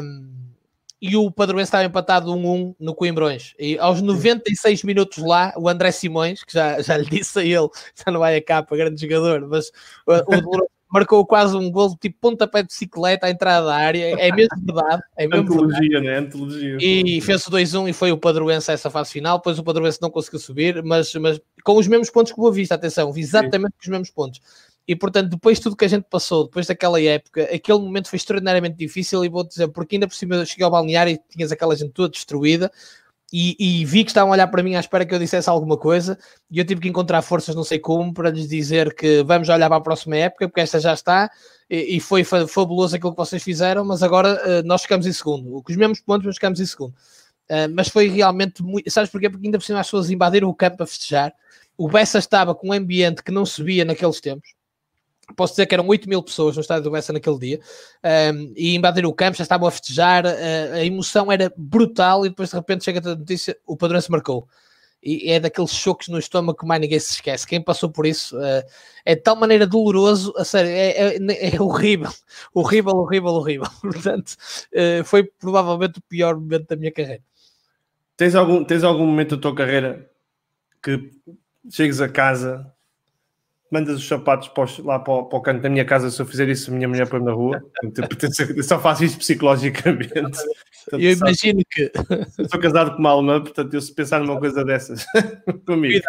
Um, e o Padroense estava empatado 1-1 no Coimbrões. E aos 96 minutos lá, o André Simões, que já, já lhe disse a ele, já não vai a capa, grande jogador, mas o, o marcou quase um gol tipo pontapé de bicicleta à entrada da área, é mesmo verdade. É mesmo Antologia, né? Antologia. E fez o 2-1 e foi o Padroense a essa fase final, depois o Padroense não conseguiu subir, mas, mas com os mesmos pontos que o Boa Vista, atenção, exatamente com os mesmos pontos. E portanto, depois de tudo que a gente passou, depois daquela época, aquele momento foi extraordinariamente difícil. E vou dizer, porque ainda por cima cheguei ao balneário e tinhas aquela gente toda destruída. E, e, vi que estavam a olhar para mim à espera que eu dissesse alguma coisa e eu tive que encontrar forças, não sei como, para lhes dizer que vamos olhar para a próxima época, porque esta já está e, e foi fabuloso aquilo que vocês fizeram, mas agora uh, nós ficamos em segundo. Com os mesmos pontos, mas ficamos em segundo. Uh, mas foi realmente muito. Sabes porquê? Porque ainda por cima as pessoas invadiram o campo a festejar. O Bessa estava com um ambiente que não se via naqueles tempos posso dizer que eram 8 mil pessoas no estádio do Bessa naquele dia um, e invadiram o campo, já estavam a festejar, uh, a emoção era brutal e depois de repente chega a notícia, o padrão se marcou. E é daqueles choques no estômago que mais ninguém se esquece. Quem passou por isso uh, é de tal maneira doloroso, a sério, é, é, é horrível, horrível, horrível, horrível. Portanto, uh, foi provavelmente o pior momento da minha carreira. Tens algum, tens algum momento da tua carreira que chegues a casa mandas os sapatos para os, lá para o, para o, canto da minha casa se eu fizer isso, a minha mulher põe na rua. Eu só faço isso psicologicamente. Portanto, eu imagino que. Eu sou casado com uma alemã, portanto, eu se pensar numa coisa dessas comigo,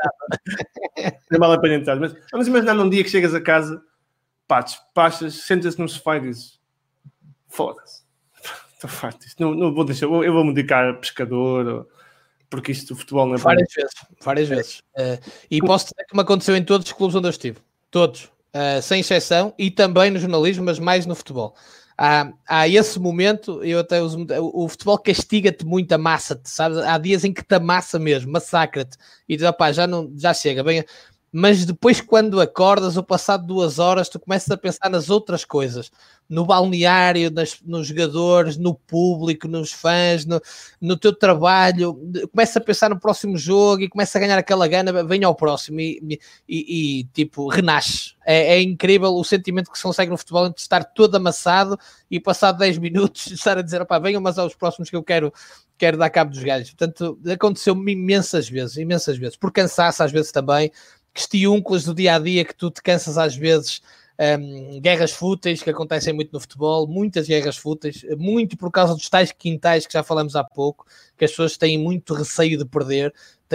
não vale a pena entrar. Mas vamos imaginar num dia que chegas a casa, pá, despachas, sentas-te no sofá e dizes: foda-se, estou farto não, não vou deixar, eu vou me dedicar a pescador. Ou, porque isto do futebol não é Várias bom. vezes, várias vezes. Uh, e posso dizer que me aconteceu em todos os clubes onde eu estive. Todos. Uh, sem exceção, e também no jornalismo, mas mais no futebol. Há, há esse momento, eu até uso, o, o futebol castiga-te muito, amassa-te, sabes? Há dias em que te amassa mesmo, massacra-te, e diz, opá, já, não, já chega, bem, mas depois quando acordas, ou passado duas horas, tu começas a pensar nas outras coisas, no balneário, nas, nos jogadores, no público, nos fãs, no, no teu trabalho, começa a pensar no próximo jogo e começa a ganhar aquela gana, vem ao próximo. E, e, e tipo, renasce. É, é, incrível o sentimento que se consegue no futebol entre estar todo amassado e passado 10 minutos estar a dizer, opá, venham mas aos próximos que eu quero quero dar cabo dos galhos. Portanto, aconteceu-me imensas vezes, imensas vezes, por cansaço às vezes também, questiúnculos do dia a dia que tu te cansas às vezes. Um, guerras fúteis que acontecem muito no futebol, muitas guerras fúteis, muito por causa dos tais quintais que já falamos há pouco, que as pessoas têm muito receio de perder,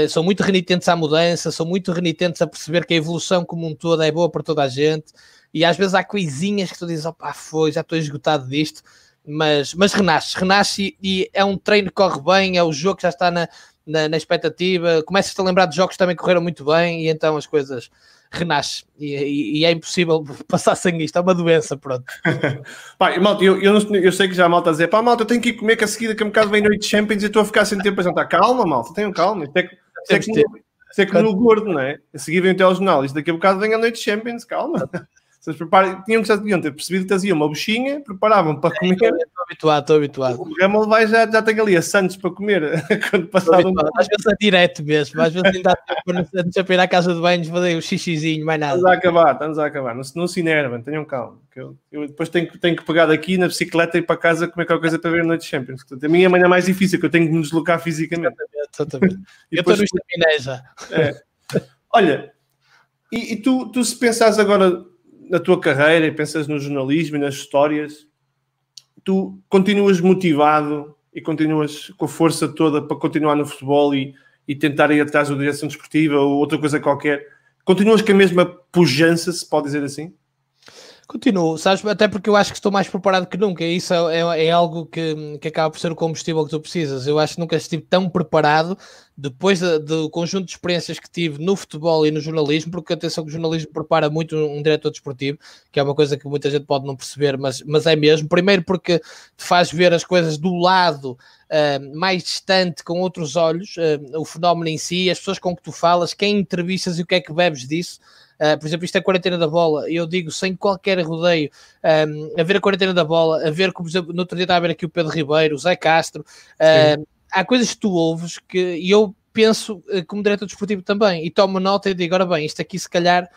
são muito renitentes à mudança, são muito renitentes a perceber que a evolução como um todo é boa para toda a gente, e às vezes há coisinhas que tu dizes, opá, foi, já estou esgotado disto, mas, mas renasce, renasce e, e é um treino que corre bem, é o jogo que já está na, na, na expectativa, começas a lembrar de jogos que também correram muito bem e então as coisas renascem e, e, e, é impossível passar sem isto, é uma doença, pronto. pá, malta, eu, eu, eu, sei que já a malta a dizer, pá, malta, eu tenho que ir comer que a seguida que um bocado vem noite de Champions e estou a ficar sem tempo para jantar. Calma, malta, tenham calma. Isto é, isto é, que, isto é que no gordo, não é? A seguir vem o telejornal, isto daqui a bocado vem a noite de Champions, calma. Vocês tinham que já deviam ter percebido que traziam uma buchinha, preparavam para comer. Estou habituado, estou habituado. O Ramon vai já, já tem ali a Santos para comer quando passaram. Um... Às vezes é direto mesmo, às vezes ainda há tempo antes de ir à casa de banhos, fazer o um xixizinho, mais nada. Estamos a acabar, estamos a acabar. Não, não se enervem, tenham calma. Eu, eu, depois tenho, tenho que pegar daqui na bicicleta e ir para casa comer qualquer coisa para ver a noite de Champions. Portanto, a minha manhã é mais difícil, que eu tenho que me deslocar fisicamente. Exatamente, exatamente. eu estou no estaminé já. É. Olha, e, e tu, tu se pensares agora na tua carreira e pensas no jornalismo e nas histórias, tu continuas motivado e continuas com a força toda para continuar no futebol e, e tentar ir atrás da direção desportiva ou outra coisa qualquer. Continuas com a mesma pujança, se pode dizer assim? Continuo, sabes? Até porque eu acho que estou mais preparado que nunca. Isso é, é, é, algo que, que acaba por ser o combustível que tu precisas. Eu acho que nunca estive tão preparado depois do conjunto de experiências que tive no futebol e no jornalismo, porque atenção que o jornalismo prepara muito um, um diretor desportivo, que é uma coisa que muita gente pode não perceber, mas, mas é mesmo. Primeiro porque te faz ver as coisas do lado uh, mais distante, com outros olhos, uh, o fenómeno em si, as pessoas com que tu falas, quem entrevistas e o que é que bebes disso. Uh, por exemplo, isto é a quarentena da bola, eu digo sem qualquer rodeio, um, a ver a quarentena da bola, a ver, como por exemplo, no outro dia estava a ver aqui o Pedro Ribeiro, o Zé Castro, uh, há coisas que tu ouves que e eu penso uh, como diretor desportivo também, e tomo nota e digo, agora bem, isto aqui se calhar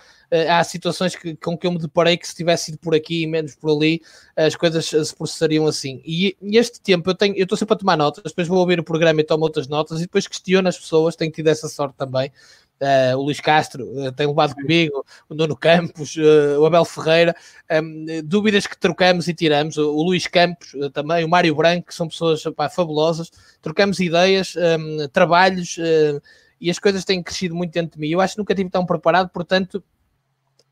há situações que, com que eu me deparei que se tivesse ido por aqui e menos por ali, as coisas se processariam assim. E, e este tempo eu tenho, eu estou sempre a tomar notas, depois vou ouvir o programa e tomo outras notas e depois questiono as pessoas, tenho tido essa sorte também uh, o Luís Castro uh, tem levado comigo, o Nuno Campos, uh, o Abel Ferreira, um, dúvidas que trocamos e tiramos, o, o Luís Campos também, o Mário Branco, que são pessoas pá, fabulosas, trocamos ideias, um, trabalhos e as coisas têm crescido muito dentro de mim. Eu acho que nunca tive tão preparado, portanto,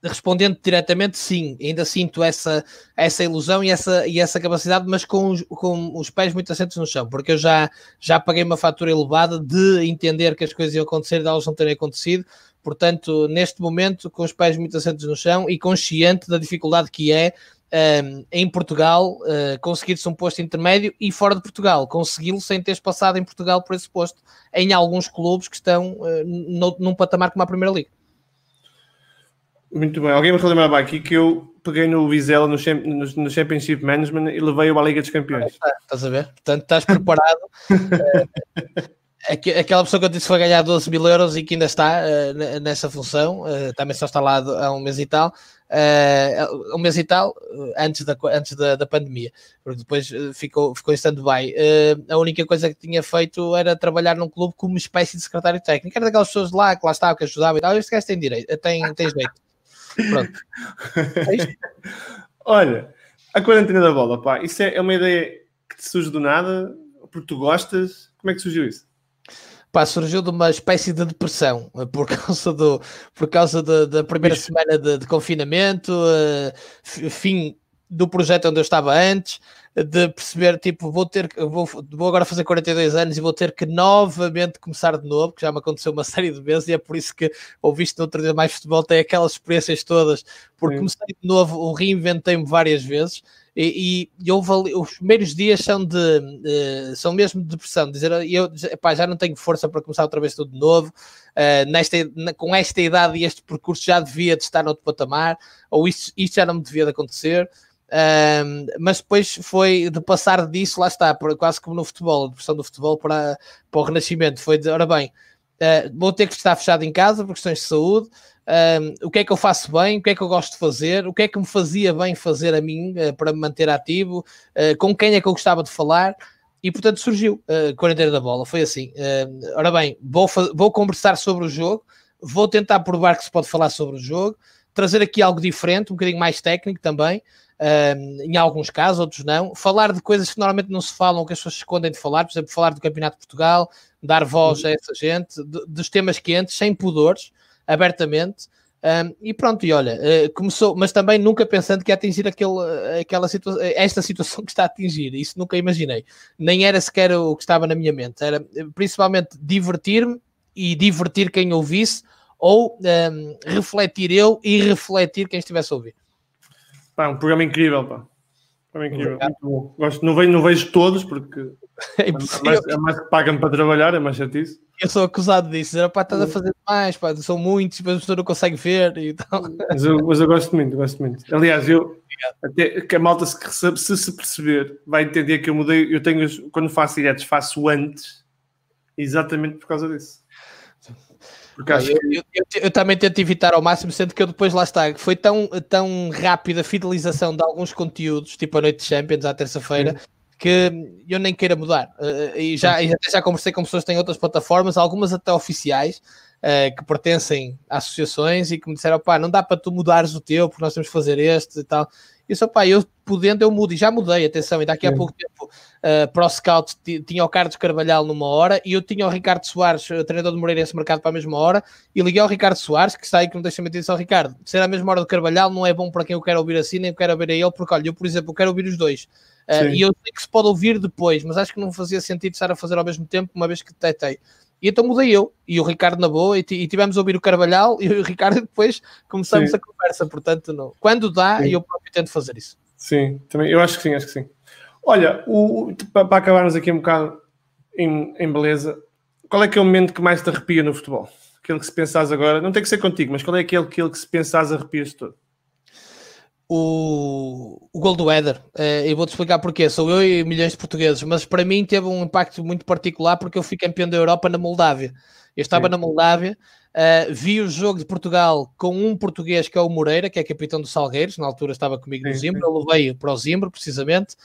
respondendo diretamente, sim, ainda sinto essa, essa ilusão e essa, e essa capacidade, mas com os, com os pés muito assentos no chão, porque eu já, já paguei uma fatura elevada de entender que as coisas iam acontecer e elas não terem acontecido. Portanto, neste momento, com os pés muito assentos no chão e consciente da dificuldade que é um, em Portugal uh, conseguir-se um posto intermédio e fora de Portugal, consegui-lo sem teres passado em Portugal por esse posto, em alguns clubes que estão uh, no, num patamar como a Primeira Liga. Muito bem. Alguém me relembrava aqui que eu peguei no Vizela no, no, Championship Management e levei-o à Liga dos Campeões. Ah, estás a ver? Portanto, estás preparado. Eh, aquela pessoa que eu disse que foi ganhar 12 mil euros e que ainda está uh, nessa função, uh, também só está lá há um mês e tal, uh, um mês e tal, antes da, antes da, da pandemia, porque depois ficou, ficou em stand-by. a única coisa que tinha feito era trabalhar num clube como espécie de secretário técnico. Era daquelas pessoas lá que lá estava, que ajudava e tal. Este gajo tem direito, tem, tem jeito. Pronto. É Olha, a quarentena da bola, pá, isso é, é uma ideia que te surge do nada, porque tu gostas. Como é que surgiu isso? Pá, surgiu de uma espécie de depressão por causa, do, por causa de, da primeira semana de, de confinamento, uh, fim do projeto onde eu estava antes, de perceber, tipo, vou ter vou, vou agora fazer 42 anos e vou ter que novamente começar de novo, que já me aconteceu uma série de vezes, e é por isso que ouviste no outro dia mais futebol, tem aquelas experiências todas, porque Sim. comecei de novo, reinventei-me várias vezes, e, e eu os primeiros dias são de uh, são mesmo de depressão, dizer eu epá, já não tenho força para começar outra vez tudo de novo, uh, nesta, com esta idade e este percurso já devia de estar noutro patamar, ou isto, isto já não me devia de acontecer. Um, mas depois foi de passar disso, lá está, quase como no futebol, a depressão do futebol para, para o renascimento. Foi de, ora bem, uh, vou ter que estar fechado em casa por questões de saúde. Um, o que é que eu faço bem? O que é que eu gosto de fazer? O que é que me fazia bem fazer a mim uh, para me manter ativo? Uh, com quem é que eu gostava de falar? E portanto surgiu a quarentena da bola. Foi assim: ora bem, vou, vou conversar sobre o jogo, vou tentar provar que se pode falar sobre o jogo, trazer aqui algo diferente, um bocadinho mais técnico também em alguns casos, outros não. Falar de coisas que normalmente não se falam, que as pessoas se escondem de falar, por exemplo, falar do Campeonato de Portugal, dar voz a essa gente, de, dos temas quentes, sem pudores, abertamente. Um, e pronto, e olha, uh, começou, mas também nunca pensando que ia atingir aquele, aquela situa esta situação que está a atingir, isso nunca imaginei, nem era sequer o que estava na minha mente, era principalmente divertir-me e divertir quem ouvisse, ou um, refletir eu e refletir quem estivesse a ouvir. Pá, um programa incrível, pá. Um programa incrível. Muito. Gosto, não, vejo, não vejo todos, porque é, é mais, é mais que pagam para trabalhar, é mais chatice. Eu sou acusado disso, dizer, pá, estás a fazer mais, pá, são muitos, mas a pessoa não consegue ver e tal. Mas eu, mas eu gosto muito, gosto muito. Aliás, eu, até que a malta se, se, se perceber, vai entender que eu mudei, eu tenho, quando faço diretos, faço antes, exatamente por causa disso. Porque acho eu, que... eu, eu, eu, também tento evitar ao máximo, sendo que eu depois lá está, foi tão, tão rápida a fidelização de alguns conteúdos, tipo a Noite de Champions à terça-feira, que eu nem queira mudar. Uh, e já, e até já conversei com pessoas que têm outras plataformas, algumas até oficiais, uh, que pertencem a associações e que me disseram, pá, não dá para tu mudares o teu, porque nós temos que fazer este e tal. E eu só, pá, eu podendo, eu mudo, e já mudei, atenção, e daqui a pouco tempo, uh, para o Scout, tinha o Carlos Carvalhal numa hora, e eu tinha o Ricardo Soares, o treinador do Moreirense, marcado para a mesma hora, e liguei ao Ricardo Soares, que está aí, que não deixa mentir, disse ao Ricardo, ser a mesma hora do Carvalhal não é bom para quem eu quero ouvir assim, nem quero ouvir a ele, porque, olha, eu, por exemplo, eu quero ouvir os dois. Uh, e eu sei que se pode ouvir depois, mas acho que não fazia sentido estar a fazer ao mesmo tempo, uma vez que detetei. E então mudei eu e o Ricardo na boa, e, e tivemos a ouvir o Carvalhal e o Ricardo depois começamos Sim. a conversa. Portanto, não. quando dá, Sim. eu próprio tento fazer isso. Sim, também, eu acho que sim, acho que sim. Olha, para, acabarmos aqui um bocado em, em, beleza, qual é que é o momento que mais te arrepia no futebol? Aquele que se pensas agora, não tem que ser contigo, mas qual é aquele, aquele que se pensas arrepias todo? O, o gol do Éder. Uh, e vou-te explicar porquê. Sou eu e milhões de portugueses, mas para mim teve um impacto muito particular porque eu fui campeão da Europa na Moldávia. Eu estava Sim. na Moldávia, uh, vi o jogo de Portugal com um português que é o Moreira, que é capitão do Salgueiros, na altura estava comigo no Zimbro, ele veio para o Zimbro, precisamente,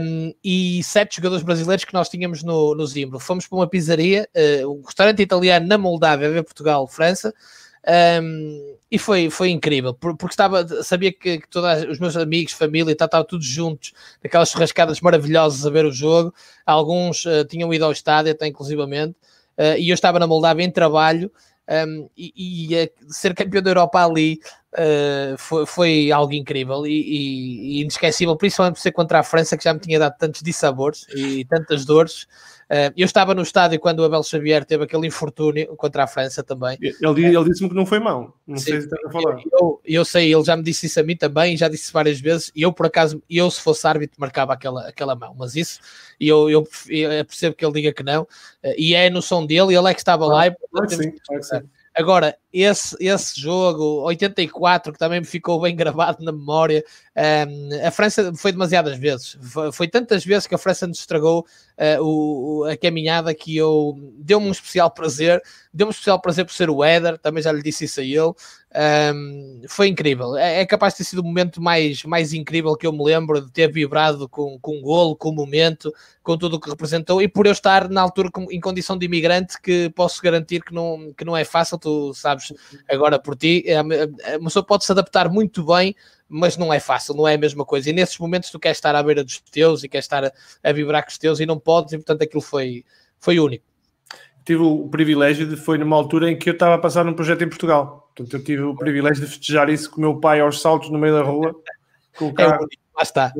um, e sete jogadores brasileiros que nós tínhamos no, no Zimbro. Fomos para uma pizzaria, uh, um restaurante italiano na Moldávia, a ver Portugal-França, um, e foi, foi incrível, porque estava, sabia que, que todos os meus amigos, família, estavam todos juntos, naquelas churrascadas maravilhosas a ver o jogo. Alguns uh, tinham ido ao estádio, até inclusivamente, uh, e eu estava na Moldávia em trabalho. Um, e, e ser campeão da Europa ali uh, foi, foi, algo incrível e, e, e, inesquecível, principalmente por ser contra a França, que já me tinha dado tantos dissabores e tantas dores. Uh, eu estava no estádio quando o Abel Xavier teve aquele infortúnio contra a França também. Ele, ele disse-me que não foi mau, não Sim, sei se está a falar. Eu, eu, sei, ele já me disse isso a mim também, já disse várias vezes, e eu por acaso, eu se fosse árbitro marcava aquela, aquela mão, mas isso, eu, eu, eu percebo que ele diga que não, uh, e é a noção dele, ele é que estava lá. E, portanto, sim, sim. Agora, esse, esse jogo, 84, que também me ficou bem gravado na memória, um, a França foi demasiadas vezes. Foi, foi, tantas vezes que a França nos estragou uh, o, a caminhada que eu deu-me um especial prazer. Deu-me um especial prazer por ser o Éder, também já lhe disse isso a ele. Um, foi incrível. É, é, capaz de ter sido o momento mais, mais incrível que eu me lembro de ter vibrado com, com o golo, com o momento, com tudo o que representou e por eu estar na altura em condição de imigrante que posso garantir que não, que não é fácil, tu sabes agora por ti, é, é, uma pessoa pode se adaptar muito bem, mas não é fácil, não é a mesma coisa. E nesses momentos tu queres estar à beira dos teus e queres estar a, a vibrar com os teus e não podes, e portanto aquilo foi, foi único tive o privilégio de foi numa altura em que eu estava a passar num projeto em Portugal. Portanto, eu tive o privilégio de festejar isso com o meu pai aos saltos no meio da rua. Com o carro. É, lá está.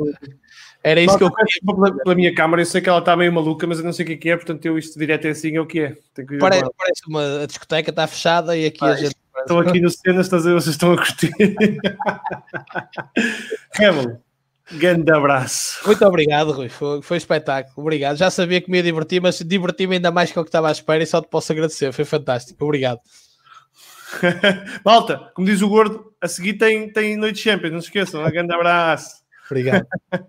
Era isso que eu queria. Pela, pela, minha câmara, eu sei que ela está meio maluca, mas eu não sei o que é, que é portanto, eu isto direto é assim, é o que é. Parece, parece, uma discoteca, está fechada e aqui a gente. Estão aqui no cenas, vocês estão a curtir. Camel, grande abraço. Muito obrigado, Rui. Foi, foi espetáculo. Obrigado. Já sabia que me ia divertir, mas diverti-me ainda mais que o que estava à espera e só te posso agradecer. Foi fantástico. Obrigado. Malta, como diz o gordo, a seguir tem, tem Noite Champions, não se esqueçam. Um grande abraço. Obrigado.